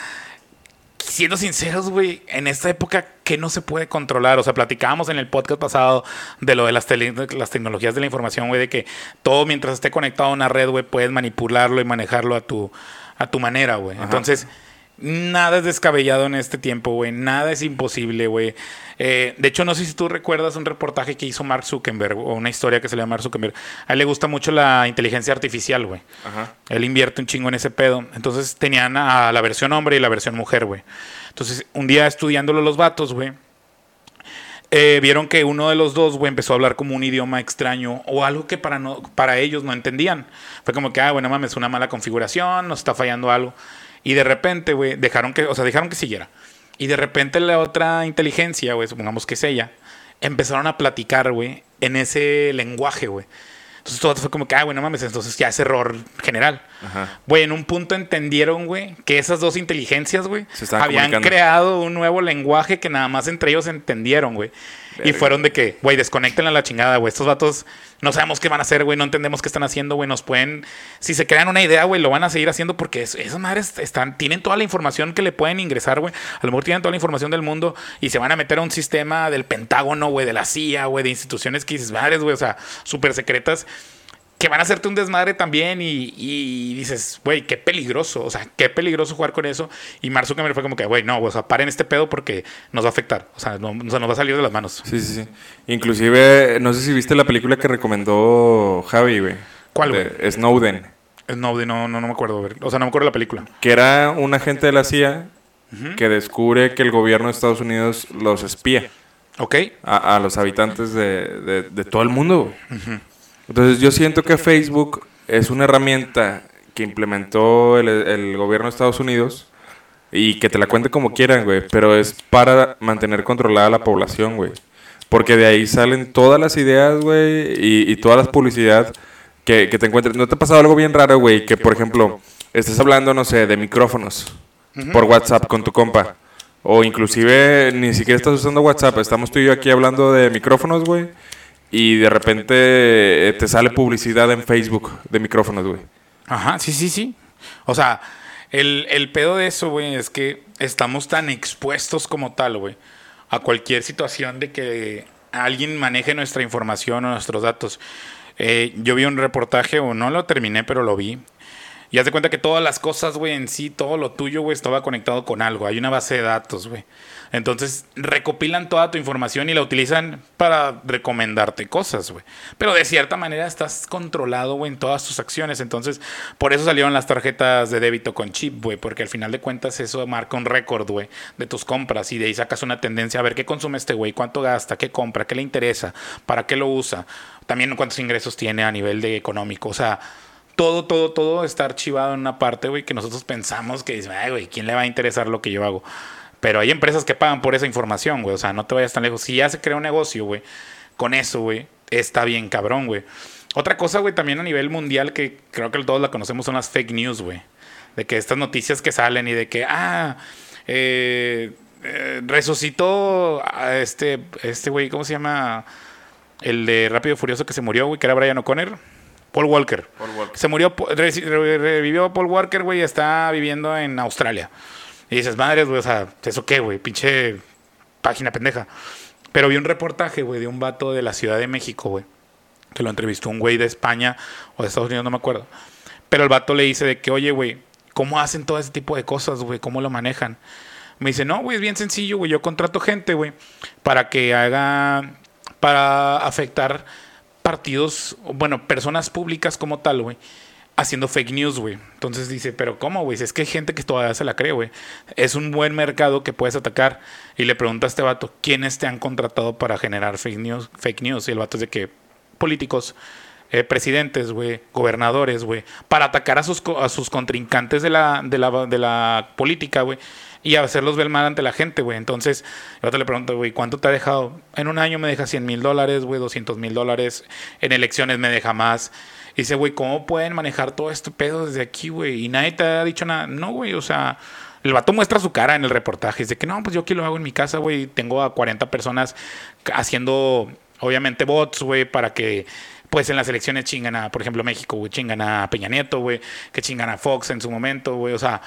siendo sinceros, güey, en esta época, ¿qué no se puede controlar? O sea, platicábamos en el podcast pasado de lo de las, las tecnologías de la información, güey, de que todo mientras esté conectado a una red, güey, puedes manipularlo y manejarlo a tu, a tu manera, güey. Entonces Nada es descabellado en este tiempo, güey. Nada es imposible, güey. Eh, de hecho, no sé si tú recuerdas un reportaje que hizo Mark Zuckerberg o una historia que se le llama Mark Zuckerberg. A él le gusta mucho la inteligencia artificial, güey. Él invierte un chingo en ese pedo. Entonces tenían a la versión hombre y la versión mujer, güey. Entonces, un día estudiándolo los vatos, güey. Eh, vieron que uno de los dos, güey, empezó a hablar como un idioma extraño o algo que para, no, para ellos no entendían. Fue como que, ah, bueno, mames, una mala configuración, nos está fallando algo. Y de repente, güey, dejaron que, o sea, dejaron que siguiera. Y de repente la otra inteligencia, güey, supongamos que es ella, empezaron a platicar, güey, en ese lenguaje, güey. Entonces todo fue como que, ah, güey, no mames, entonces ya es error general. Güey, en un punto entendieron, güey, que esas dos inteligencias, güey, habían creado un nuevo lenguaje que nada más entre ellos entendieron, güey. Y fueron de que, güey, desconecten a la chingada, güey. Estos vatos no sabemos qué van a hacer, güey. No entendemos qué están haciendo, güey. Nos pueden. Si se crean una idea, güey, lo van a seguir haciendo porque esas madres están, tienen toda la información que le pueden ingresar, güey. A lo mejor tienen toda la información del mundo y se van a meter a un sistema del Pentágono, güey, de la CIA, güey, de instituciones que dices, madres, güey, o sea, súper secretas que van a hacerte un desmadre también y, dices, güey, qué peligroso, o sea, qué peligroso jugar con eso. Y Mark Zuckerberg fue como que, güey, no, o sea, paren este pedo porque nos va a afectar, o sea, no, nos va a salir de las manos. Sí, sí, sí. Inclusive, no sé si viste la película que recomendó Javi, güey. ¿Cuál, güey? Snowden. Snowden, no, no, no me acuerdo, o sea, no me acuerdo de la película. Que era un agente de la CIA que descubre que el gobierno de Estados Unidos los espía. Ok. A, los habitantes de, de, todo el mundo. Entonces yo siento que Facebook es una herramienta que implementó el, gobierno de Estados Unidos y que te la cuente como quieran, güey, pero es para mantener controlada la población, güey. Porque de ahí salen todas las ideas, güey, y, toda la publicidad que, te encuentres. ¿No te ha pasado algo bien raro, güey? Que, por ejemplo, estés hablando, no sé, de micrófonos por WhatsApp con tu compa. O inclusive ni siquiera estás usando WhatsApp. Estamos tú y yo aquí hablando de micrófonos, güey y de repente eh, te sale publicidad en Facebook de micrófonos, güey. Ajá, sí, sí, sí. O sea, el, el pedo de eso, güey, es que estamos tan expuestos como tal, güey, a cualquier situación de que alguien maneje nuestra información o nuestros datos. Eh, yo vi un reportaje, o no lo terminé, pero lo vi. Y haz de cuenta que todas las cosas, güey, en sí, todo lo tuyo, güey, estaba conectado con algo. Hay una base de datos, güey. Entonces recopilan toda tu información y la utilizan para recomendarte cosas, güey. Pero de cierta manera estás controlado, güey, en todas tus acciones. Entonces, por eso salieron las tarjetas de débito con chip, güey. Porque al final de cuentas eso marca un récord, güey, de tus compras. Y de ahí sacas una tendencia a ver qué consume este güey, cuánto gasta, qué compra, qué le interesa, para qué lo usa. También cuántos ingresos tiene a nivel de económico. O sea, todo, todo, todo está archivado en una parte, güey, que nosotros pensamos que dice, ay, güey, ¿quién le va a interesar lo que yo hago? Pero hay empresas que pagan por esa información, güey. O sea, no te vayas tan lejos. Si ya se crea un negocio, güey, con eso, güey, está bien cabrón, güey. Otra cosa, güey, también a nivel mundial que creo que todos la conocemos son las fake news, güey. De que estas noticias que salen y de que, ah, eh, eh, resucitó a este, este güey, ¿cómo se llama? El de Rápido y Furioso que se murió, güey, que era Brian O'Connor. Paul Walker. Paul Walker. Se murió, revivió Paul Walker, güey, y está viviendo en Australia. Y dices, madre, güey, o sea, ¿eso qué, güey? Pinche página pendeja. Pero vi un reportaje, güey, de un vato de la Ciudad de México, güey. Que lo entrevistó un güey de España o de Estados Unidos, no me acuerdo. Pero el vato le dice de que, oye, güey, ¿cómo hacen todo ese tipo de cosas, güey? ¿Cómo lo manejan? Me dice, no, güey, es bien sencillo, güey. Yo contrato gente, güey, para que haga, para afectar partidos, bueno, personas públicas como tal, güey haciendo fake news, güey. Entonces dice, pero ¿cómo, güey? Es que hay gente que todavía se la cree, güey. Es un buen mercado que puedes atacar. Y le pregunta a este vato, ¿quiénes te han contratado para generar fake news? Fake news. Y el vato es de que políticos, eh, presidentes, güey, gobernadores, güey, para atacar a sus, a sus contrincantes de la, de la, de la política, güey. Y hacerlos ver mal ante la gente, güey. Entonces, el vato le pregunta, güey, ¿cuánto te ha dejado? En un año me deja 100 mil dólares, güey, 200 mil dólares. En elecciones me deja más dice, güey, ¿cómo pueden manejar todo este pedo desde aquí, güey? Y nadie te ha dicho nada. No, güey, o sea, el vato muestra su cara en el reportaje. Dice que no, pues yo aquí lo hago en mi casa, güey. Tengo a 40 personas haciendo, obviamente, bots, güey, para que pues en las elecciones chingan a, por ejemplo, México, güey, chingan a Peña Nieto, güey, que chingan a Fox en su momento, güey. O sea,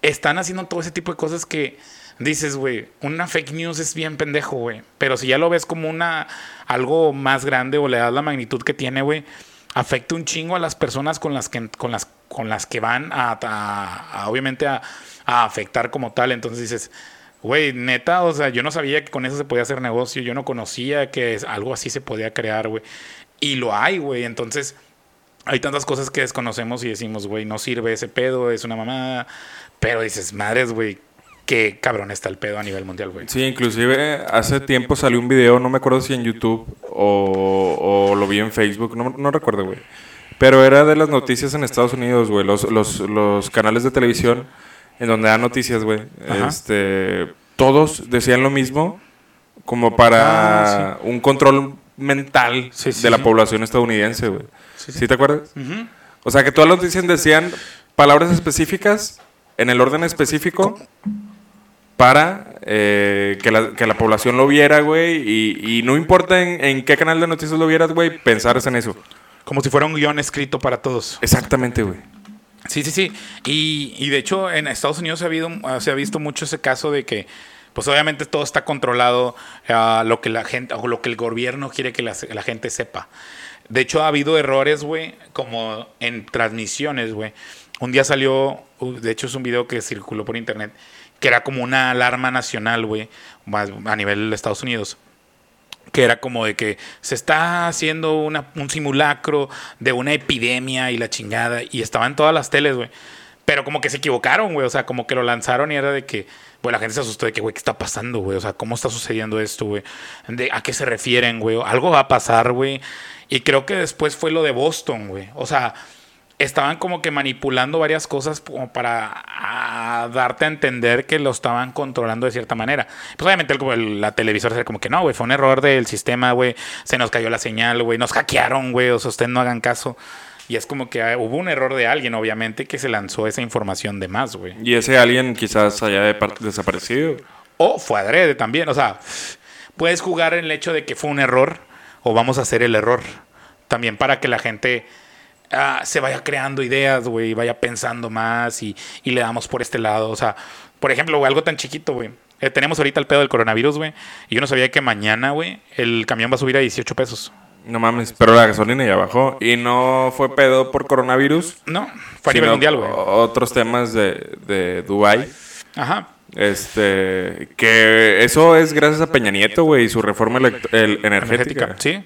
están haciendo todo ese tipo de cosas que dices, güey, una fake news es bien pendejo, güey. Pero si ya lo ves como una algo más grande o le das la magnitud que tiene, güey, afecta un chingo a las personas con las que, con las, con las que van a, obviamente a, afectar como tal. Entonces dices, güey, neta, o sea, yo no sabía que con eso se podía hacer negocio, yo no conocía que algo así se podía crear, güey. Y lo hay, güey. Entonces, hay tantas cosas que desconocemos y decimos, güey, no sirve ese pedo, es una mamada. Pero dices, madres, güey, qué cabrón está el pedo a nivel mundial, güey. Sí, inclusive hace tiempo salió un video, no me acuerdo si en YouTube o, lo vi en Facebook, no, no recuerdo, güey. Pero era de las noticias en Estados Unidos, güey. Los, los, los, canales de televisión en donde dan noticias, güey. Este, todos decían lo mismo como para ah, un control mental de la población estadounidense, güey. Sí, te acuerdas? O sea, que todas las noticias decían palabras específicas en el orden específico para eh, que, la, que, la, población lo viera, güey. Y, no importa en, qué canal de noticias lo vieras, güey, pensar en eso. Como si fuera un guion escrito para todos. Exactamente, güey. Sí, sí, sí. Y, y, de hecho en Estados Unidos se ha, habido, se ha visto mucho ese caso de que, pues obviamente todo está controlado a lo que la gente, o lo que el gobierno quiere que la, la gente sepa. De hecho ha habido errores, güey, como en transmisiones, güey. Un día salió, de hecho es un video que circuló por internet, que era como una alarma nacional, güey, a nivel de Estados Unidos. Que era como de que se está haciendo un simulacro de una epidemia y la chingada. Y estaba en todas las teles, güey. Pero como que se equivocaron, güey. O sea, como que lo lanzaron y era de que, güey, la gente se asustó de que, güey, ¿qué está pasando, güey? O sea, ¿cómo está sucediendo esto, güey? ¿A qué se refieren, güey? Algo va a pasar, güey. Y creo que después fue lo de Boston, güey. O sea, estaban como que manipulando varias cosas como para darte a entender que lo estaban controlando de cierta manera. Pues obviamente el, la televisora se como que no, güey, fue un error del sistema, güey, se nos cayó la señal, güey, nos hackearon, güey, o sea, ustedes no hagan caso. Y es como que ah, hubo un error de alguien, obviamente, que se lanzó esa información de más, güey. Y ese alguien quizás haya desaparecido. O fue adrede también, o sea, puedes jugar en el hecho de que fue un error o vamos a hacer el error. También para que la gente Ah, se vaya creando ideas, güey, y vaya pensando más y, le damos por este lado. O sea, por ejemplo, algo tan chiquito, güey. Eh, tenemos ahorita el pedo del coronavirus, güey. Y yo no sabía que mañana, güey, el camión va a subir a 18 pesos. No mames, pero la gasolina ya bajó. ¿Y no fue pedo por coronavirus? No, fue a nivel mundial, güey. Otros temas de, de Dubai. Ajá. Este, que eso es gracias a Peña Nieto, güey, y su reforma energética. energética. Sí.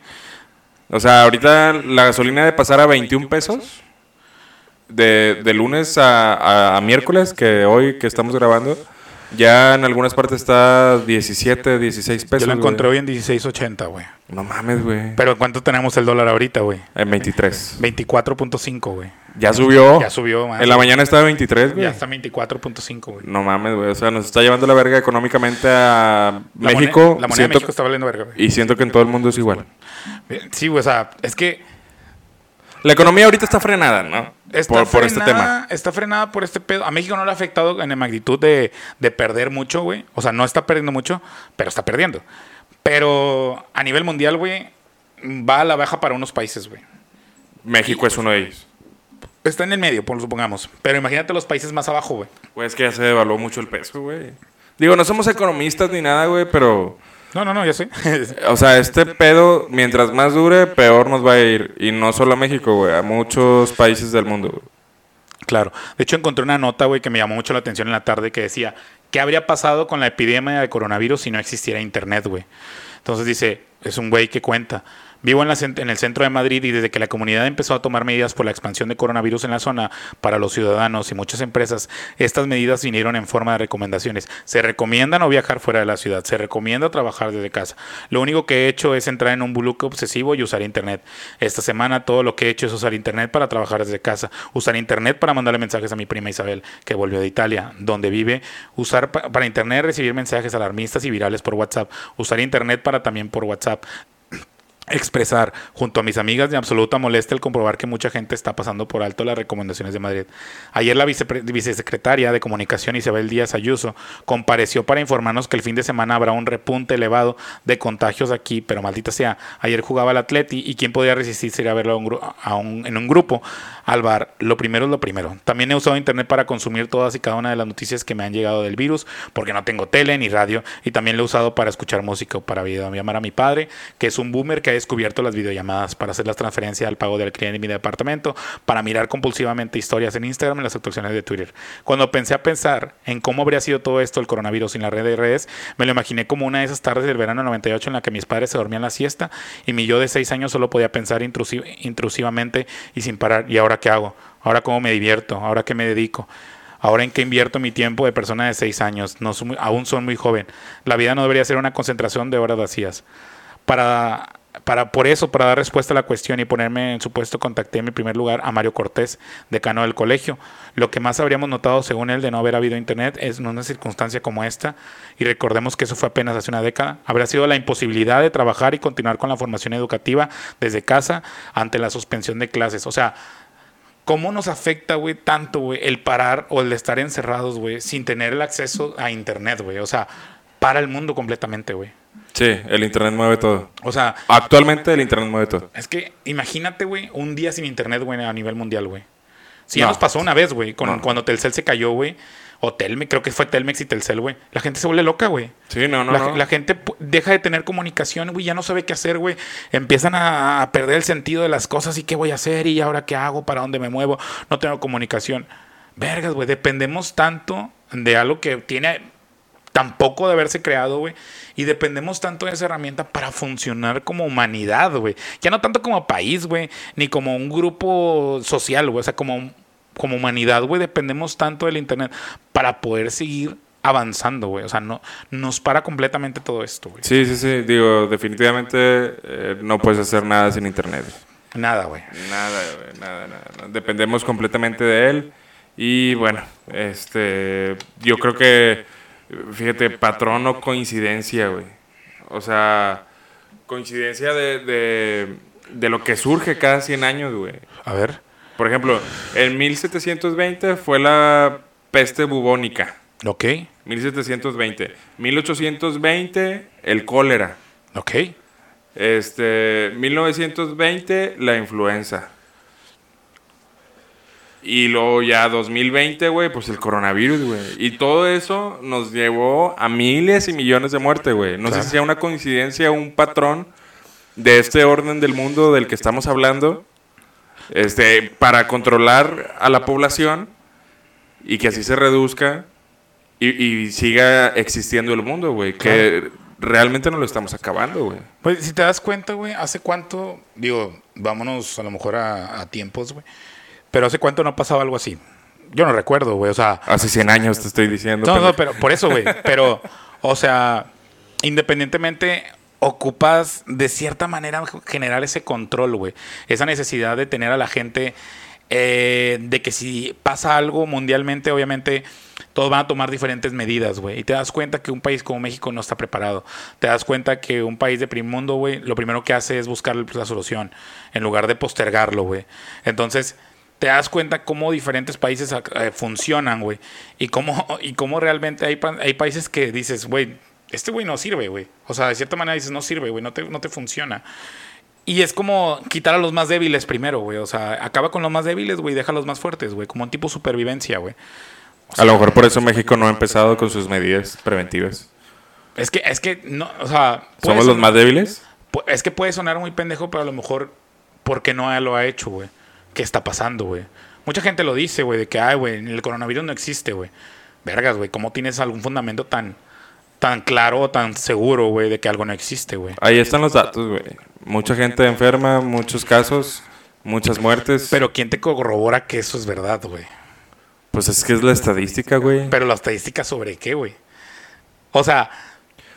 O sea, ahorita la gasolina de pasar a 21 pesos de, de lunes a, a, miércoles, que hoy que estamos grabando, ya en algunas partes está 17, 16 pesos. Yo la encontré hoy en 16.80, güey. No mames, güey. Pero ¿cuánto tenemos el dólar ahorita, güey? En 23. 24.5, güey. Ya subió. Ya subió, más. En la mañana estaba 23, güey. Ya está 24.5, güey. No mames, güey. O sea, nos está llevando la verga económicamente a México. la moneda de México está valiendo verga, güey. Y siento que en todo el mundo es igual. Sí, güey. O sea, es que... La economía ahorita está frenada, ¿no? Está por, este tema. Está frenada por este pedo. A México no le ha afectado en la magnitud de, de perder mucho, güey. O sea, no está perdiendo mucho, pero está perdiendo. Pero a nivel mundial, güey, va a la baja para unos países, güey. México es uno de ellos. Está en el medio, por supongamos. Pero imagínate los países más abajo, güey. Pues que ya se devaluó mucho el peso, güey. Digo, no somos economistas ni nada, güey, pero... No, no, no, ya sé. O sea, este pedo, mientras más dure, peor nos va a ir. Y no solo a México, güey, a muchos países del mundo, güey. Claro. De hecho, encontré una nota, güey, que me llamó mucho la atención en la tarde que decía, ¿qué habría pasado con la epidemia de coronavirus si no existiera Internet, güey? Entonces dice, es un güey que cuenta. Vivo en, la, en, el centro de Madrid y desde que la comunidad empezó a tomar medidas por la expansión de coronavirus en la zona para los ciudadanos y muchas empresas, estas medidas vinieron en forma de recomendaciones. Se recomienda no viajar fuera de la ciudad, se recomienda trabajar desde casa. Lo único que he hecho es entrar en un bloque obsesivo y usar Internet. Esta semana todo lo que he hecho es usar Internet para trabajar desde casa, usar Internet para mandarle mensajes a mi prima Isabel, que volvió de Italia, donde vive, usar para Internet recibir mensajes alarmistas y virales por WhatsApp, usar Internet para también por WhatsApp expresar junto a mis amigas de absoluta molestia el comprobar que mucha gente está pasando por alto las recomendaciones de Madrid. Ayer la vicesecretaria de Comunicación Isabel Díaz Ayuso compareció para informarnos que el fin de semana habrá un repunte elevado de contagios aquí, pero maldita sea, ayer jugaba el Atleti y quién podía resistirse ir a verlo en un grupo al bar. Lo primero es lo primero. También he usado internet para consumir todas y cada una de las noticias que me han llegado del virus, porque no tengo tele ni radio, y también lo he usado para escuchar música o para llamar a mi padre, que es un boomer que descubierto las videollamadas para hacer las transferencias al pago del cliente en mi departamento, para mirar compulsivamente historias en Instagram y las actuaciones de Twitter. Cuando pensé a pensar en cómo habría sido todo esto el coronavirus sin la red de redes, me lo imaginé como una de esas tardes del verano 98 en la que mis padres se dormían la siesta y mi yo de 6 años solo podía pensar intrusivamente y sin parar, ¿y ahora qué hago? ¿Ahora cómo me divierto? ¿Ahora qué me dedico? Ahora en qué invierto mi tiempo de persona de 6 años, no aún son muy joven. La vida no debería ser una concentración de horas vacías. Para para, por eso, para dar respuesta a la cuestión y ponerme en su puesto, contacté en mi primer lugar a Mario Cortés, decano del colegio. Lo que más habríamos notado, según él, de no haber habido internet es en una circunstancia como esta, y recordemos que eso fue apenas hace una década, habría sido la imposibilidad de trabajar y continuar con la formación educativa desde casa ante la suspensión de clases. O sea, ¿Cómo nos afecta, güey, tanto, güey, el parar o el estar encerrados, güey, sin tener el acceso a internet, güey? O sea, para el mundo completamente, güey. Sí, el internet mueve todo. O sea, actualmente el internet mueve todo. Es que imagínate, güey, un día sin internet, güey, a nivel mundial, güey. Si ya nos pasó una vez, güey, cuando Telcel se cayó, güey. O Telmex, creo que fue Telmex y Telcel, güey. La gente se vuelve loca, güey. Sí, no, no la, no. la, gente deja de tener comunicación, güey, ya no sabe qué hacer, güey. Empiezan a, perder el sentido de las cosas y qué voy a hacer y ahora qué hago, para dónde me muevo. No tengo comunicación. Vergas, güey, dependemos tanto de algo que tiene tampoco de haberse creado, güey. Y dependemos tanto de esa herramienta para funcionar como humanidad, güey. Ya no tanto como país, güey, ni como un grupo social, güey. O sea, como, como humanidad, güey, dependemos tanto del Internet para poder seguir avanzando, güey. O sea, no, nos para completamente todo esto, güey. Sí, sí, sí. Digo, definitivamente eh, no puedes hacer nada sin Internet. Nada, güey. Nada, güey. Nada, nada. Dependemos completamente de él. Y bueno, este, yo creo que Fíjate, patrón o coincidencia, güey. O sea, coincidencia de, de, lo que surge cada 100 años, güey. A ver. Por ejemplo, en 1720 fue la peste bubónica. Ok. 1720. 1820, el cólera. Ok. Este, 1920, la influenza. Y luego ya 2020, güey, pues el coronavirus, güey. Y todo eso nos llevó a miles y millones de muertes, güey. No sé si sea una coincidencia, un patrón de este orden del mundo del que estamos hablando, este, para controlar a la población y que así se reduzca y, siga existiendo el mundo, güey. Que realmente no lo estamos acabando, güey. Pues si te das cuenta, güey, ¿hace cuánto? Digo, vámonos a lo mejor a, a tiempos, güey. Pero ¿hace cuánto no pasaba algo así? Yo no recuerdo, güey. O sea. Hace 100 años te estoy diciendo. No, no, pero por eso, güey. Pero, o sea, independientemente, ocupas de cierta manera generar ese control, güey. Esa necesidad de tener a la gente. Eh, de que si pasa algo mundialmente, obviamente todos van a tomar diferentes medidas, güey. Y te das cuenta que un país como México no está preparado. Te das cuenta que un país de primer güey, lo primero que hace es buscar la solución en lugar de postergarlo, güey. Entonces, te das cuenta cómo diferentes países eh, funcionan, güey. Y cómo, y cómo realmente hay, hay países que dices, güey, este güey no sirve, güey. O sea, de cierta manera dices, no sirve, güey, no te, no te funciona. Y es como quitar a los más débiles primero, güey. O sea, acaba con los más débiles, güey, deja a los más fuertes, güey. Como un tipo supervivencia, güey. A lo mejor por eso México no ha empezado con sus medidas preventivas. Es que, es que, no, o sea... ¿Somos los más débiles? Es que puede sonar muy pendejo, pero a lo mejor, ¿por qué no lo ha hecho, güey? ¿Qué está pasando, güey? Mucha gente lo dice, güey, de que, ay, güey, el coronavirus no existe, güey. Vergas, güey, ¿cómo tienes algún fundamento tan, tan claro o tan seguro, güey, de que algo no existe, güey? Ahí están los datos, güey. Mucha gente enferma, muchos casos, muchas muertes. Pero ¿quién te corrobora que eso es verdad, güey? Pues es que es la estadística, güey. Pero la estadística sobre qué, güey. O sea,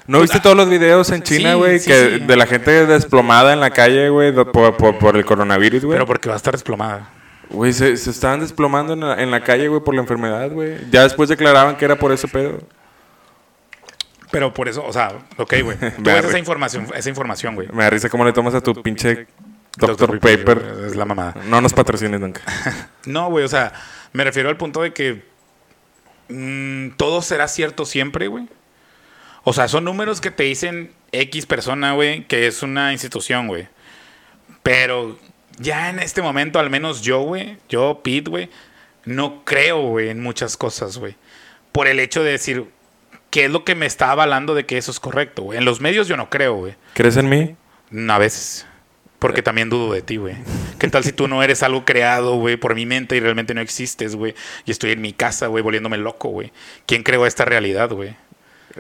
¿No viste todos los videos en China, güey? sí, de la gente desplomada en la calle, güey, por, por- por el coronavirus, güey. pero porque va a estar desplomada. Güey, se, se estaban desplomando en la, en la calle, güey, por la enfermedad, güey. Ya después declaraban que era por ese pedo. Pero por eso, o sea, ok, güey. Tú ves esa información, esa información, güey. Me da risa cómo le tomas a tu pinche Doctor, Dr. Paper. Es la mamada. No nos patrocines nunca. No, güey, o sea, me refiero al punto de que mm, todo será cierto siempre, güey. O sea, son números que te dicen X persona, güey, que es una institución, güey. Pero ya en este momento, al menos yo, güey, yo, Pete, güey, no creo, güey, en muchas cosas, güey. Por el hecho de decir, ¿qué es lo que me está avalando de que eso es correcto, güey? En los medios yo no creo, güey. ¿Crees en mí? Mm, A veces. Porque también dudo de ti, güey. ¿Qué tal si tú no eres algo creado, güey, por mi mente y realmente no existes, güey? Y estoy en mi casa, güey, volviéndome loco, güey. ¿Quién creó esta realidad, güey?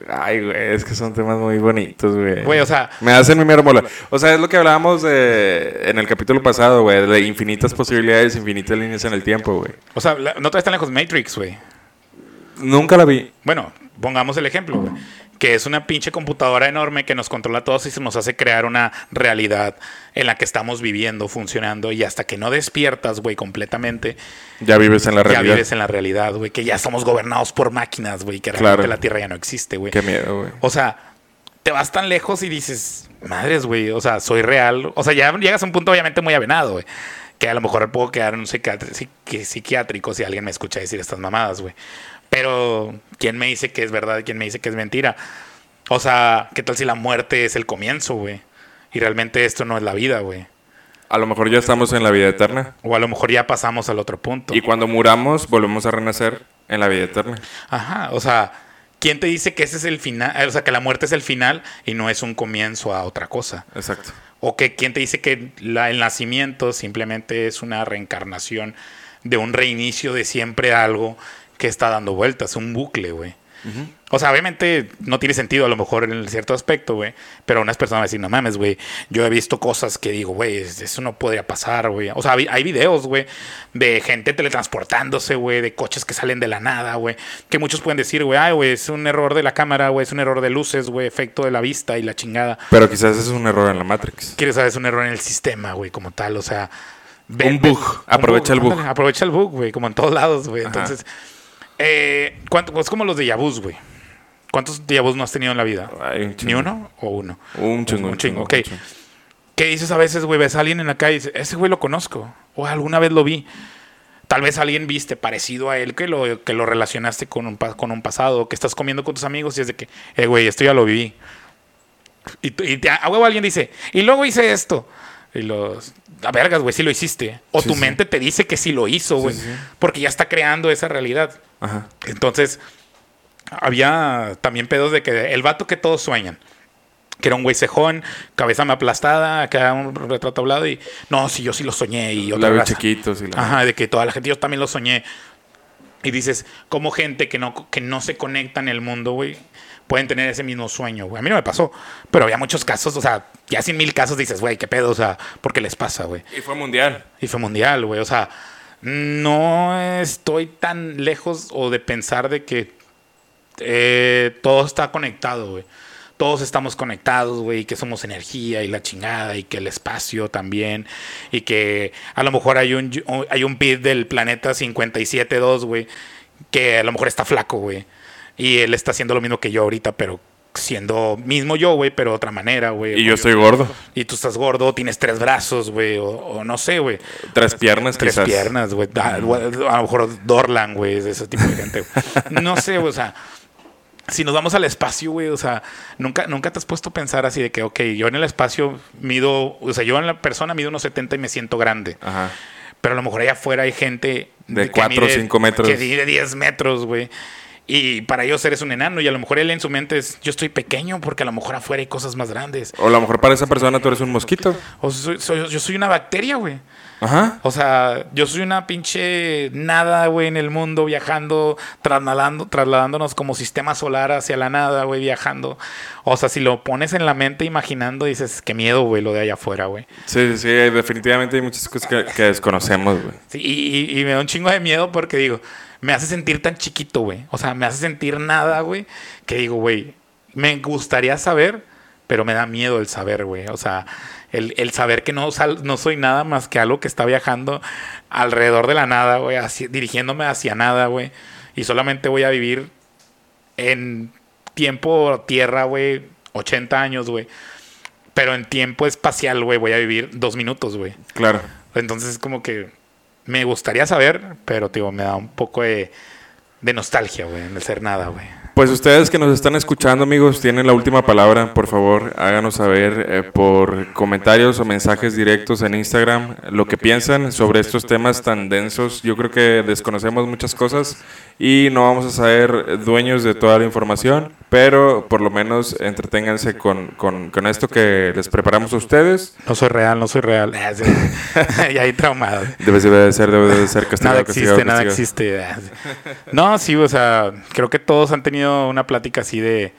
Ay, güey, es que son temas muy bonitos, güey. Güey, o sea, Me hacen mi mero mola. O sea, es lo que hablábamos de, en el capítulo pasado, güey, de infinitas posibilidades, infinitas líneas en el tiempo, güey. o sea, no te tan lejos Matrix, güey. Nunca la vi. Bueno, pongamos el ejemplo, güey. Que es una pinche computadora enorme que nos controla a todos y se nos hace crear una realidad en la que estamos viviendo, funcionando. Y hasta que no despiertas, güey, completamente, Ya vives en la ya realidad. vives en la realidad, güey. Que ya somos gobernados por máquinas, güey. Que Claro. realmente la Tierra ya no existe, güey. Qué miedo, güey. O sea, te vas tan lejos y dices, madres, güey, o sea, soy real. O sea, ya llegas a un punto obviamente muy avenado, güey. Que a lo mejor puedo quedar en un psiquiátrico si alguien me escucha decir estas mamadas, güey. Pero, ¿quién me dice que es verdad quién me dice que es mentira? O sea, ¿qué tal si la muerte es el comienzo, güey? Y realmente esto no es la vida, güey. A lo mejor ya estamos en la vida eterna. O a lo mejor ya pasamos al otro punto. Y cuando muramos, volvemos a renacer en la vida eterna. Ajá, o sea, ¿quién te dice que ese es el final? O sea, que la muerte es el final y no es un comienzo a otra cosa. Exacto. O que quién te dice que la- el nacimiento simplemente es una reencarnación de un reinicio de siempre algo que está dando vueltas, un bucle, güey. O sea, obviamente no tiene sentido a lo mejor en cierto aspecto, güey. Pero unas personas van a decir, no mames, güey. Yo he visto cosas que digo, güey, es- eso no podría pasar, güey. O sea, hay, hay videos, güey, de gente teletransportándose, güey, de coches que salen de la nada, güey. Que muchos pueden decir, güey, ay, güey, es un error de la cámara, güey, es un error de luces, güey, efecto de la vista y la chingada. Pero quizás es un error en la Matrix. Quieres saber, es un error en el sistema, güey, como tal, o sea... Un bug. Aprovecha el bug. ándale, aprovecha el bug, güey, como en todos lados, güey. Ajá. Eh, ¿cuánto, es como los de Yabus, güey. ¿Cuántos vus no has tenido en la vida? Ay, un ¿Ni uno o uno? Un chingo. Un chingo, ok. un chingo. ¿Qué dices a veces, güey? Ves a alguien en la calle y dices, ese güey lo conozco. O alguna vez lo vi. Tal vez alguien viste parecido a él que lo, que lo relacionaste con un, con un pasado, que estás comiendo con tus amigos y es de que, eh, güey, esto ya lo viví. Y, tú- y te- a huevo alguien dice, y luego hice esto. Y los, a vergas, güey, sí lo hiciste. O Sí, tu sí. mente te dice que sí lo hizo, güey. sí. Porque ya está creando esa realidad. Ajá. Entonces, había también pedos de que el vato que todos sueñan. Que era un güey cejón, cabeza me aplastada, acá un retrato hablado y... No, sí, yo sí lo soñé y otra raza. chiquitos y la... Ajá, de que toda la gente, yo también lo soñé. Y dices, como gente que no, que no se conecta en el mundo, güey, pueden tener ese mismo sueño, güey. A mí no me pasó, pero había muchos casos, o sea, ya sin mil casos dices, güey, qué pedo, o sea, ¿por qué les pasa, güey? Y fue mundial. Y fue mundial, güey. O sea, no estoy tan lejos o de pensar de que eh, todo está conectado, güey. Todos estamos conectados, güey, que somos energía y la chingada, y que el espacio también, y que a lo mejor hay un, hay un pit del planeta 57.2, güey, que a lo mejor está flaco, güey. Y él está haciendo lo mismo que yo ahorita, pero siendo mismo yo, güey, pero de otra manera, güey. Y yo estoy gordo. Y tú estás gordo, tienes tres brazos, güey, o, o no sé, güey. Tres piernas, Tres quizás. piernas, güey. A, lo mejor Dorlan, güey, es ese tipo de gente. güey. No sé, o sea, si nos vamos al espacio, güey, o sea, nunca, nunca te has puesto a pensar así de que, ok, yo en el espacio mido, o sea, yo en la persona mido unos 70 y me siento grande. Ajá. Pero a lo mejor allá afuera hay gente De que 4 o mide- 5 metros. Que mide 10 metros, güey. Y para ellos eres un enano. Y a lo mejor él en su mente es, yo estoy pequeño porque a lo mejor afuera hay cosas más grandes. O a lo mejor para esa persona tú eres un mosquito. O soy- soy- yo soy una bacteria, güey. Ajá. O sea, yo soy una pinche nada, güey, en el mundo, viajando, trasladando, trasladándonos como sistema solar hacia la nada, güey, viajando. O sea, si lo pones en la mente imaginando, dices, qué miedo, güey, lo de allá afuera, güey. Sí, sí, definitivamente hay muchas cosas que, que desconocemos, güey. Sí, y, y- y me da un chingo de miedo porque digo, me hace sentir tan chiquito, güey. O sea, me hace sentir nada, güey, que digo, güey, me gustaría saber, pero me da miedo el saber, güey. O sea, el, el saber que no, sal- no soy nada más que algo que está viajando alrededor de la nada, güey, dirigiéndome hacia nada, güey. Y solamente voy a vivir en tiempo tierra, güey, 80 años, güey. Pero en tiempo espacial, güey, voy a vivir dos minutos, güey. Claro. Entonces es como que me gustaría saber, pero digo, me da un poco de, de nostalgia, güey, en el ser nada, güey. Pues ustedes que nos están escuchando, amigos, tienen la última palabra. Por favor, háganos saber eh, por comentarios o mensajes directos en Instagram lo que piensan sobre estos temas tan densos. Yo creo que desconocemos muchas cosas y no vamos a ser dueños de toda la información, pero por lo menos entreténganse con, con, con esto que les preparamos a ustedes. No soy real, no soy real. Y ahí traumado. Debe de ser, debe de ser castigado, Nada castigado, existe, nada castigado. existe. No, sí, o sea, creo que todos han tenido una plática así de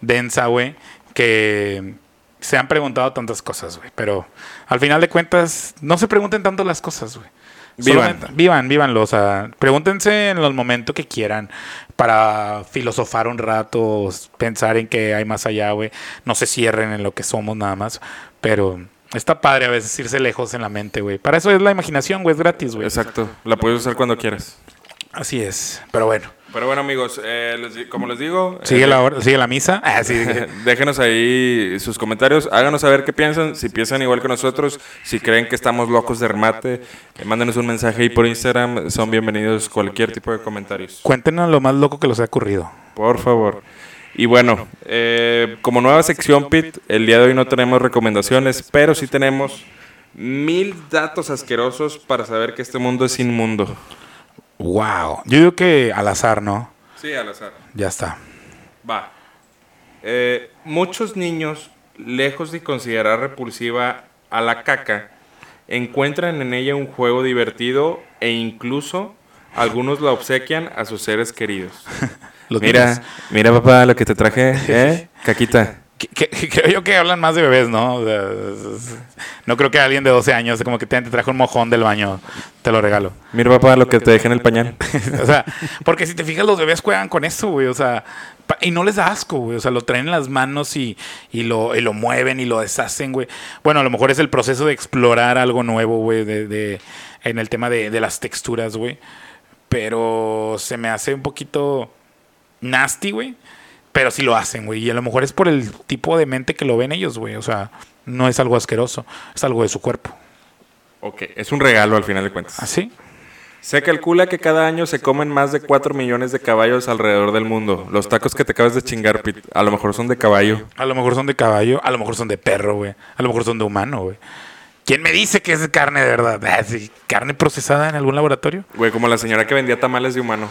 densa, güey, que se han preguntado tantas cosas, güey. Pero al final de cuentas, no se pregunten tanto las cosas, güey. Vivan. Vivan, vívanlo. O sea, pregúntense en los momentos que quieran para filosofar un rato, pensar en que hay más allá, güey. No se cierren en lo que somos nada más. Pero está padre a veces irse lejos en la mente, güey. Para eso es la imaginación, güey. Es gratis, güey. Exacto, la puedes usar cuando quieras. Así es. Pero bueno. Pero bueno, amigos, eh, les como les digo, Sigue eh, la, hora- sigue la misa. Ah, sí. Déjenos ahí sus comentarios, háganos saber qué piensan, si piensan igual que nosotros, si creen que estamos locos de remate, eh, mándenos un mensaje ahí por Instagram, son bienvenidos cualquier tipo de comentarios, Cuéntenos lo más loco que les ha ocurrido. por favor. Y bueno, eh, como nueva sección, Pit, el día de hoy no tenemos recomendaciones, pero sí tenemos mil datos asquerosos para saber que este mundo es inmundo. Wow. Yo digo que al azar, ¿no? Sí, al azar. Ya está. Va. Eh, muchos niños, lejos de considerar repulsiva a la caca, encuentran en ella un juego divertido e incluso algunos la obsequian a sus seres queridos. Mira, niños. mira papá lo que te traje, ¿eh? Caquita. Que- que- que- Creo yo que hablan más de bebés, ¿no? O sea, no creo que alguien de 12 años, como que te, te trajo un mojón del baño, te lo regalo. Mira papá lo que te dejé en el pañal. o sea, porque si te fijas, los bebés juegan con eso, güey. O sea, y no les da asco, güey. O sea, lo traen en las manos y, y, lo, y lo mueven y lo deshacen, güey. Bueno, a lo mejor es el proceso de explorar algo nuevo, güey, de, de- en el tema de, de las texturas, güey. Pero se me hace un poquito nasty, güey. Pero sí lo hacen, güey. Y a lo mejor es por el tipo de mente que lo ven ellos, güey. O sea, no es algo asqueroso, es algo de su cuerpo. Ok, es un regalo al final de cuentas. ¿Así? Se calcula que cada año se comen más de 4 millones de caballos alrededor del mundo. Los tacos que te acabas de chingar, Pit, a lo mejor son de caballo. A lo mejor son de caballo, a lo mejor son de perro, güey. A lo mejor son de humano, güey. ¿Quién me dice que es carne de verdad? Ah, ¿Carne procesada en algún laboratorio? Güey, como la señora que vendía tamales de humano.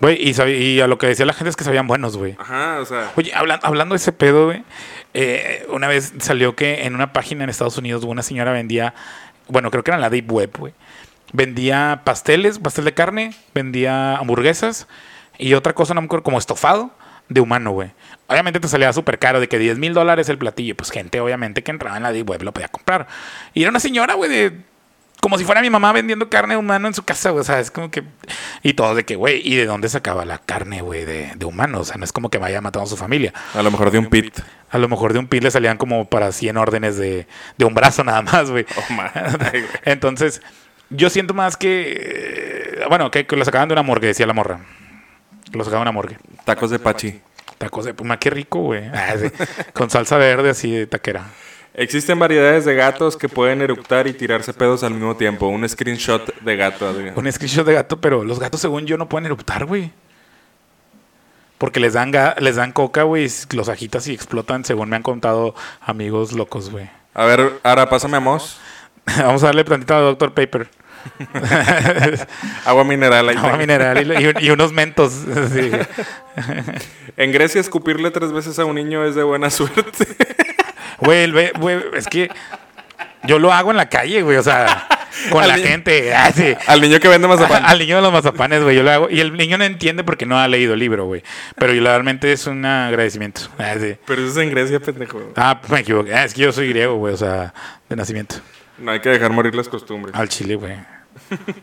Güey, y, y a lo que decía la gente es que sabían buenos, güey. Ajá, o sea. Oye, hablan- hablando de ese pedo, güey, eh, una vez salió que en una página en Estados Unidos una señora vendía, bueno, creo que era en la Deep Web, güey. Vendía pasteles, pastel de carne, vendía hamburguesas y otra cosa, no me acuerdo, como estofado de humano, güey. Obviamente te salía súper caro, de que 10 mil dólares el platillo. Pues gente, obviamente, que entraba en la Deep Web lo podía comprar. Y era una señora, güey, de como si fuera mi mamá vendiendo carne humano en su casa, güey. O sea, es como que. Y todo de que, güey, ¿y de dónde sacaba la carne, güey, de, de humano? O sea, no es como que vaya matando a su familia. A lo mejor de un pit. A lo mejor de un pit le salían como para 100 órdenes de, de un brazo nada más, güey. Oh. Entonces, yo siento más que. eh, Bueno, que, que lo sacaban de una morgue, decía la morra. Lo sacaban de una morgue. Tacos de pachi. Tacos de puma, qué rico, güey. Ah, sí. Con salsa verde así de taquera. Existen variedades de gatos que pueden eructar y tirarse pedos al mismo tiempo. Un screenshot de gato. Un screenshot de gato, pero los gatos, según yo, no pueden eruptar, güey. Porque les dan, les dan coca, güey, y los agitas y explotan, según me han contado amigos locos, güey. A ver, ahora pásame a Moss. Vamos a darle plantita a Dr. Paper. Agua mineral. ahí Agua tengo. mineral y, y unos mentos. sí. En Grecia, escupirle tres veces a un niño es de buena suerte. Güey, güey, es que yo lo hago en la calle, güey, o sea, con Al la niño- gente. ah, sí. Al niño que vende mazapán. Al niño de los mazapanes, güey, yo lo hago. Y el niño no entiende porque no ha leído el libro, güey. Pero yo, realmente es un agradecimiento. Ah, sí. Pero eso es en Grecia, pendejo. Ah, me equivoqué. Ah, es que yo soy griego, güey, o sea, de nacimiento. No hay que dejar morir las costumbres. Al chile, güey.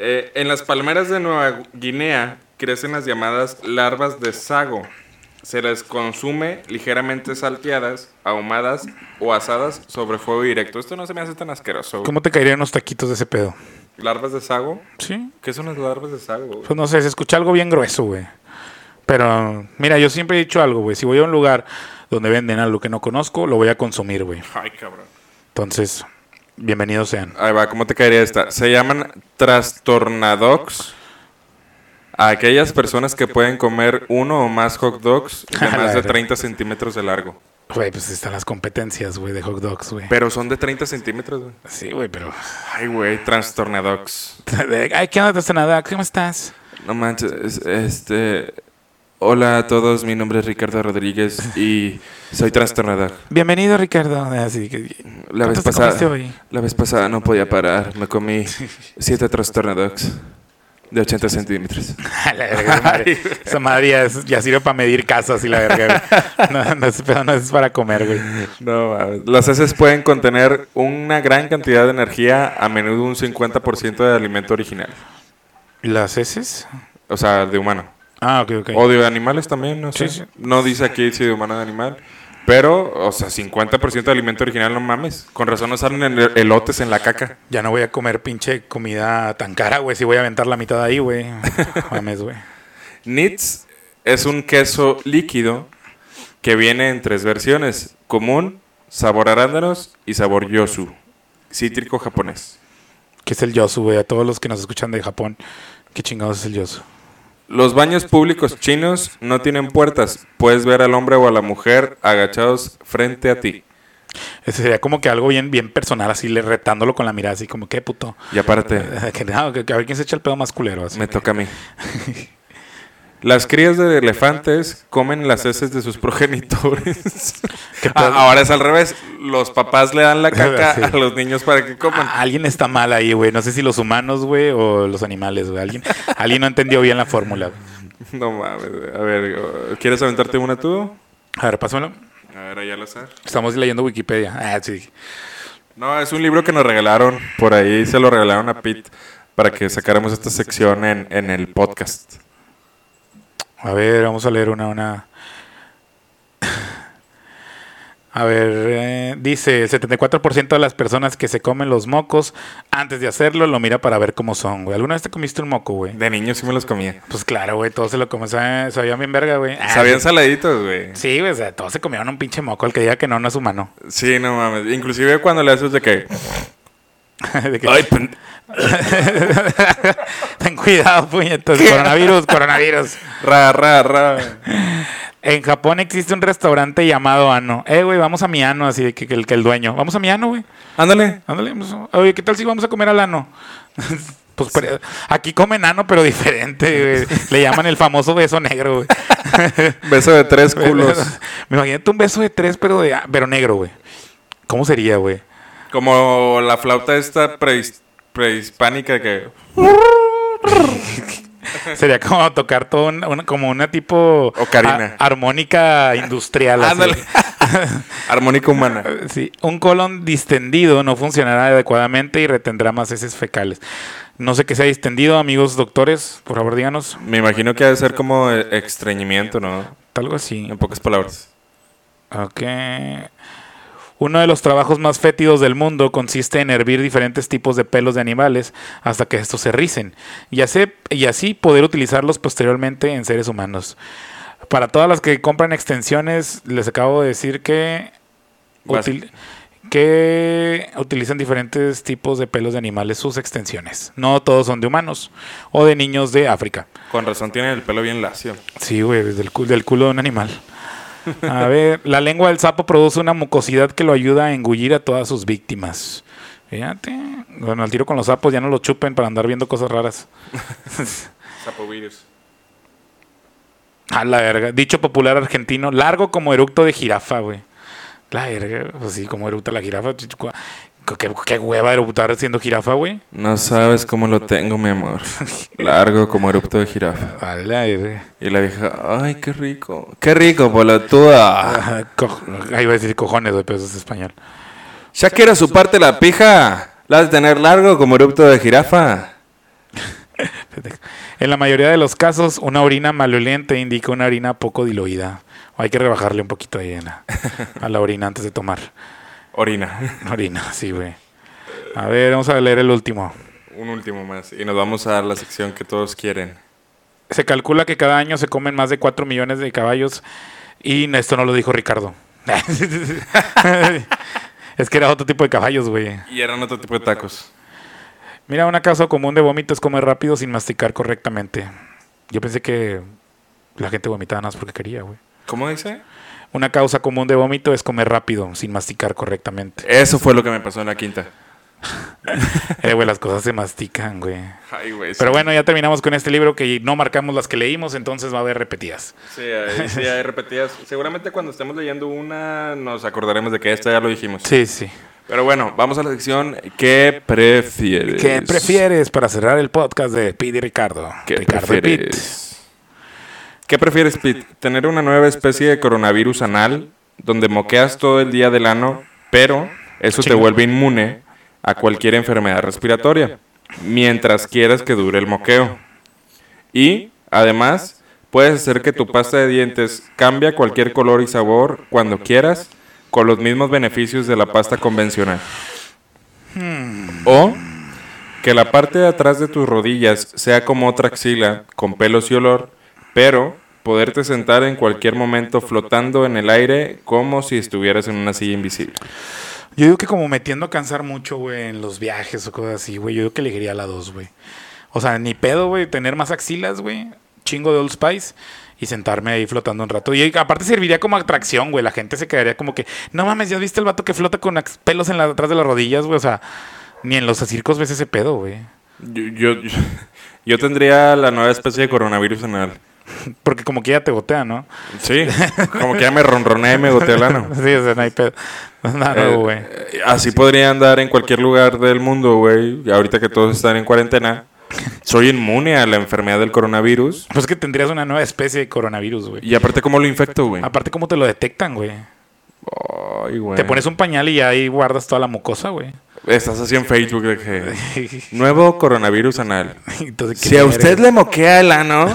Eh, en las palmeras de Nueva Guinea crecen las llamadas larvas de sago. Se les consume ligeramente salteadas, ahumadas o asadas sobre fuego directo. Esto no se me hace tan asqueroso. güey. ¿Cómo te caerían unos taquitos de ese pedo? ¿Larvas de sago? Sí. ¿Qué son las larvas de sago? güey? Pues no sé, se escucha algo bien grueso, güey. Pero, mira, yo siempre he dicho algo, güey. Si voy a un lugar donde venden algo que no conozco, lo voy a consumir, güey. Ay, cabrón. Entonces, bienvenidos sean. Ahí va, ¿cómo te caería esta? Se llaman trastornadogs. A aquellas personas que pueden comer uno o más hot dogs de más de verga. 30 centímetros de largo. Güey, pues están las competencias, güey, de hot dogs, güey. Pero son de 30 centímetros, güey. Sí, güey, pero... Ay, güey, trastornadogs. Ay, ¿qué onda, nada? ¿Cómo estás? No manches, es- este... Hola a todos, mi nombre es Ricardo Rodríguez y soy trastornador. Bienvenido, Ricardo. Así que... La vez ¿Cuántos te pasada, hoy? la vez pasada no podía parar, me comí siete trastornadogs de 80 centímetros. La verga, esa madre, esa madre ya, es- ya sirve para medir casas y la verga, güey. No, no es, pero no es para comer, güey. No, mames. las heces pueden contener una gran cantidad de energía, a menudo un 50% de alimento original. ¿Las heces? O sea, de humano. Ah, ok, ok. O de animales también, no sé. Sí, sí. No dice aquí si de humano o de animal. Pero, o sea, 50% de alimento original, no mames. Con razón no salen el- elotes en la caca. Ya no voy a comer pinche comida tan cara, güey. Si voy a aventar la mitad ahí, güey. Mames, güey. Nits es un queso líquido que viene en tres versiones: común, sabor arándanos y sabor yosu, cítrico japonés. ¿Qué es el yosu, güey? A todos los que nos escuchan de Japón. ¿Qué chingados es el yosu? Los baños públicos chinos no tienen puertas. Puedes ver al hombre o a la mujer agachados frente a ti. Ese sería como que algo bien, bien personal, así le retándolo con la mirada, así como, ¿qué puto? Y aparte, Que, no, que- que a ver quién se echa el pedo más culero. Así. me toca a mí. Las crías de elefantes comen las heces de sus progenitores. ¿Qué Ah, ahora es al revés. Los papás le dan la caca Sí. a los niños para que coman. Ah, Alguien está mal ahí, güey. No sé si los humanos, güey, o los animales, güey. Alguien, alguien no entendió bien la fórmula. No mames. A ver, ¿quieres aventarte una tú? A ver, pásamelo. A ver, allá al azar. Estamos leyendo Wikipedia. Ah, sí. No, es un libro que nos regalaron. Por ahí se lo regalaron a Pete para que sacáramos esta sección en, en el podcast. A ver, vamos a leer una, una. A ver, eh, dice, el 74% de las personas que se comen los mocos antes de hacerlo lo mira para ver cómo son, güey. ¿Alguna vez te comiste un moco, güey? De niño sí me los comía. Pues claro, güey, todos se lo comen, sabe- sabían bien verga, güey. Sabían saladitos, güey. Sí, güey, o sea, todos se comieron un pinche moco. El que diga que no, no es humano. Sí, no mames. Inclusive cuando le haces de que... De que- Ay, pen- Ten cuidado, puñetas. Coronavirus, coronavirus. Ra, ra, ra. En Japón existe un restaurante llamado Ano. Eh, güey, vamos a mi Ano, así de que, que el, que el dueño. Vamos a mi Ano, güey. Ándale. Ándale. pues, Oye, ¿qué tal si vamos a comer al Ano? Pues aquí comen ano, pero diferente, güey. Le llaman el famoso beso negro, güey. Beso de tres culos. Me imagínate un beso de tres, pero, de, pero negro, güey. ¿Cómo sería, güey? Como la flauta esta prehis- prehispánica que... Sería como tocar todo un- una- como una tipo Ocarina. a- armónica industrial. Ándale. Armónica humana. Sí, un colon distendido no funcionará adecuadamente y retendrá más heces fecales. No sé qué sea distendido, amigos doctores, por favor díganos. Me imagino que ha de ser como eh, estreñimiento, ¿no? Algo así. En pocas palabras. Ok. Uno de los trabajos más fétidos del mundo consiste en hervir diferentes tipos de pelos de animales hasta que estos se ricen y así, y así poder utilizarlos posteriormente en seres humanos. Para todas las que compran extensiones, les acabo de decir que, Vas- util- que utilizan diferentes tipos de pelos de animales sus extensiones. No todos son de humanos o de niños de África. Con razón tiene el pelo bien lacio. Sí, güey, del, del culo de un animal. A ver, la lengua del sapo produce una mucosidad que lo ayuda a engullir a todas sus víctimas. Fíjate. Bueno, al tiro con los sapos ya no lo chupen para andar viendo cosas raras. Sapovirus. A la verga. Dicho popular argentino, largo como eructo de jirafa, güey. La verga, pues sí, como eructa la jirafa. ¿Qué, qué hueva eructar siendo jirafa, güey? No sabes cómo lo tengo, mi amor. Largo como erupto de jirafa. A la verga. Y la vieja, ay, qué rico. Qué rico, co- Ahí iba a decir cojones, güey, pero eso es español. Ya quiero su parte la pija. La has de tener largo como erupto de jirafa. En la mayoría de los casos, una orina maloliente indica una orina poco diluida. Hay que rebajarle un poquito ahí en la- a la orina antes de tomar. Orina. Orina, sí, güey. A ver, vamos a leer el último. Un último más. Y nos vamos a dar la sección que todos quieren. Se calcula que cada año se comen más de 4 millones de caballos. Y esto no lo dijo Ricardo. es que era otro tipo de caballos, güey. Y eran otro tipo de tacos. Mira, una causa común de vómito es comer rápido sin masticar correctamente. Yo pensé que la gente vomitaba nada más porque quería, güey. ¿Cómo dice? Una causa común de vómito es comer rápido sin masticar correctamente. Eso fue lo que me pasó en la quinta. Eh, güey, las cosas se mastican, güey. Ay, güey. Pero bueno, ya terminamos con este libro que no marcamos las que leímos, entonces va a haber repetidas. Sí, ahí sí hay repetidas. Seguramente cuando estemos leyendo una nos acordaremos de que esta ya lo dijimos. Sí, sí. Pero bueno, vamos a la sección ¿Qué prefieres? ¿Qué prefieres para cerrar el podcast de Pete y Ricardo? ¿Qué Ricardo y Pete. ¿Qué prefieres, Pete? ¿Tener una nueva especie de coronavirus anal donde moqueas todo el día del ano, pero eso te vuelve inmune a cualquier enfermedad respiratoria mientras quieras que dure el moqueo? Y, además, puedes hacer que tu pasta de dientes cambie cualquier color y sabor cuando quieras con los mismos beneficios de la pasta convencional. O que la parte de atrás de tus rodillas sea como otra axila, con pelos y olor, pero poderte sentar en cualquier momento flotando en el aire como si estuvieras en una silla invisible. Yo digo que como me tiendo a cansar mucho, güey, en los viajes o cosas así, güey, yo digo que elegiría la 2, güey. O sea, ni pedo, güey, tener más axilas, güey, chingo de Old Spice y sentarme ahí flotando un rato. Y aparte serviría como atracción, güey, la gente se quedaría como que, no mames, ¿ya viste el vato que flota con pelos en la, atrás de las rodillas, güey? O sea, ni en los circos ves ese pedo, güey. Yo, yo, yo tendría la nueva especie de coronavirus anal. Porque como que ya te gotea, ¿no? Sí, como que ya me ronroné y me goteé el ano. Sí, o sea, no hay pedo. Nada Eh, güey. eh, así podría andar en cualquier lugar del mundo, güey. Ahorita que todos están en cuarentena. Soy inmune a la enfermedad del coronavirus. Pues que tendrías una nueva especie de coronavirus, güey. Y aparte, ¿cómo lo infecto, güey? Aparte, ¿cómo te lo detectan, güey? Ay, güey. Te pones un pañal y ahí guardas toda la mucosa, güey. Estás así en Facebook de que... Nuevo coronavirus anal. Entonces, Si a usted le moquea el ano...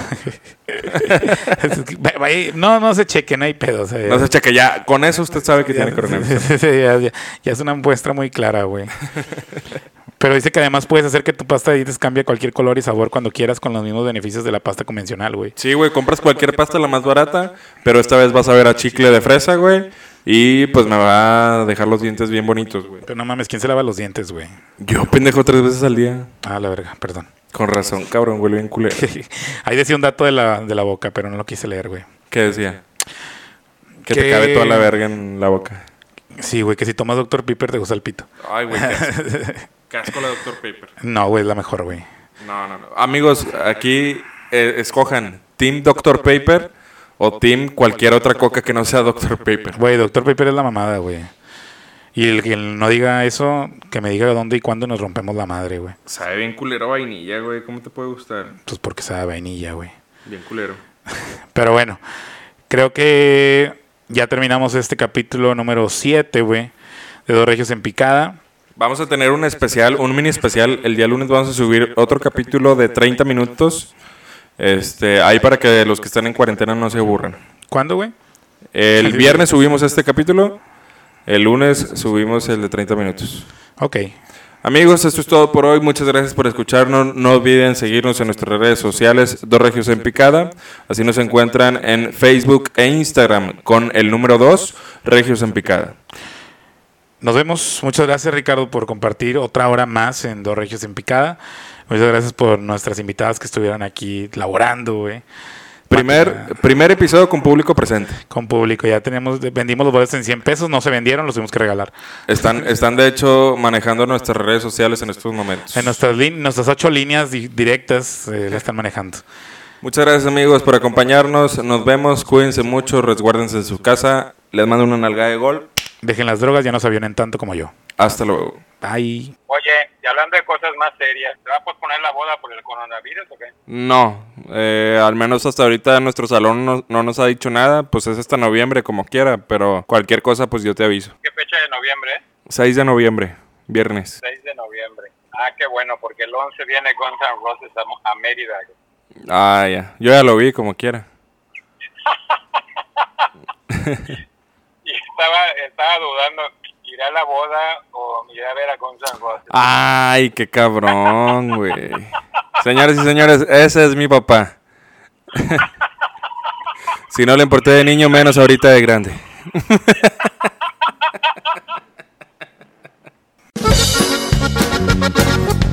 No, no se cheque, no hay pedo. o sea, No se cheque ya. Con eso usted sabe que tiene coronavirus. Sí, ya, ya- ya es una muestra muy clara, güey. Pero dice que además puedes hacer que tu pasta de dientes cambie cualquier color y sabor cuando quieras con los mismos beneficios de la pasta convencional, güey. Sí, güey, compras cualquier pasta la más barata, pero esta vez vas a ver a chicle de fresa, güey. Y pues me va a dejar los dientes bien bonitos, güey. Pero no mames, ¿quién se lava los dientes, güey? Yo pendejo tres veces al día. Ah, la verga, perdón. Con razón, cabrón, huele bien culero. Ahí decía un dato de la, de la boca, pero no lo quise leer, güey. ¿Qué decía? Que te cabe toda la verga en la boca. Sí, güey, que si tomas Dr. Piper te gusta el pito. Ay, güey, qué asco. Qué asco la Dr. Paper. No, güey, es la mejor, güey. No, no, no. Amigos, aquí eh, escojan Team Dr. Paper o Team cualquier otra coca que no sea Dr. Paper. Güey, Dr. Piper es la mamada, güey. Y el que no diga eso, que me diga dónde y cuándo nos rompemos la madre, güey. Sabe bien culero vainilla, güey. ¿Cómo te puede gustar? Pues porque sabe vainilla, güey. Bien culero. Pero bueno, creo que ya terminamos este capítulo número 7, güey, de Dos Regios en Picada. Vamos a tener un especial, un mini especial. El día lunes vamos a subir otro capítulo de 30 minutos. Este, ahí para que los que están en cuarentena no se aburran. ¿Cuándo, güey? El viernes subimos este capítulo. El lunes subimos el de 30 minutos. Ok. Amigos, esto es todo por hoy. Muchas gracias por escucharnos. No olviden seguirnos en nuestras redes sociales, Dos Regios en Picada. Así nos encuentran en Facebook e Instagram con el número 2, Regios en Picada. Nos vemos. Muchas gracias, Ricardo, por compartir otra hora más en Dos Regios en Picada. Muchas gracias por nuestras invitadas que estuvieron aquí laborando, güey. Primer, primer episodio con público presente. Con público, ya tenemos, vendimos los boletos en 100 pesos, no se vendieron, los tuvimos que regalar. Están, están de hecho manejando nuestras redes sociales en estos momentos. En nuestras, nuestras ocho líneas di- directas eh, la están manejando. Muchas gracias amigos por acompañarnos. Nos vemos, cuídense mucho, resguárdense en su casa. Les mando una nalgada de gol. Dejen las drogas, ya no se avionen tanto como yo. Hasta luego. Bye. Oye, y hablando de cosas más serias, ¿te va a posponer la boda por el coronavirus o qué? No, eh, al menos hasta ahorita nuestro salón no, no nos ha dicho nada. Pues es hasta noviembre como quiera, pero cualquier cosa pues yo te aviso. ¿Qué fecha de noviembre? 6 de noviembre, viernes. 6 de noviembre. Ah, qué bueno, porque el 11 viene Guns N' Roses a, a Mérida. Ah, ya. Yo ya lo vi como quiera. Y estaba, estaba dudando, la boda o me a ver a Guns Ay, qué cabrón, güey. Señores y señores, ese es mi papá. si no le importé de niño, menos ahorita de grande.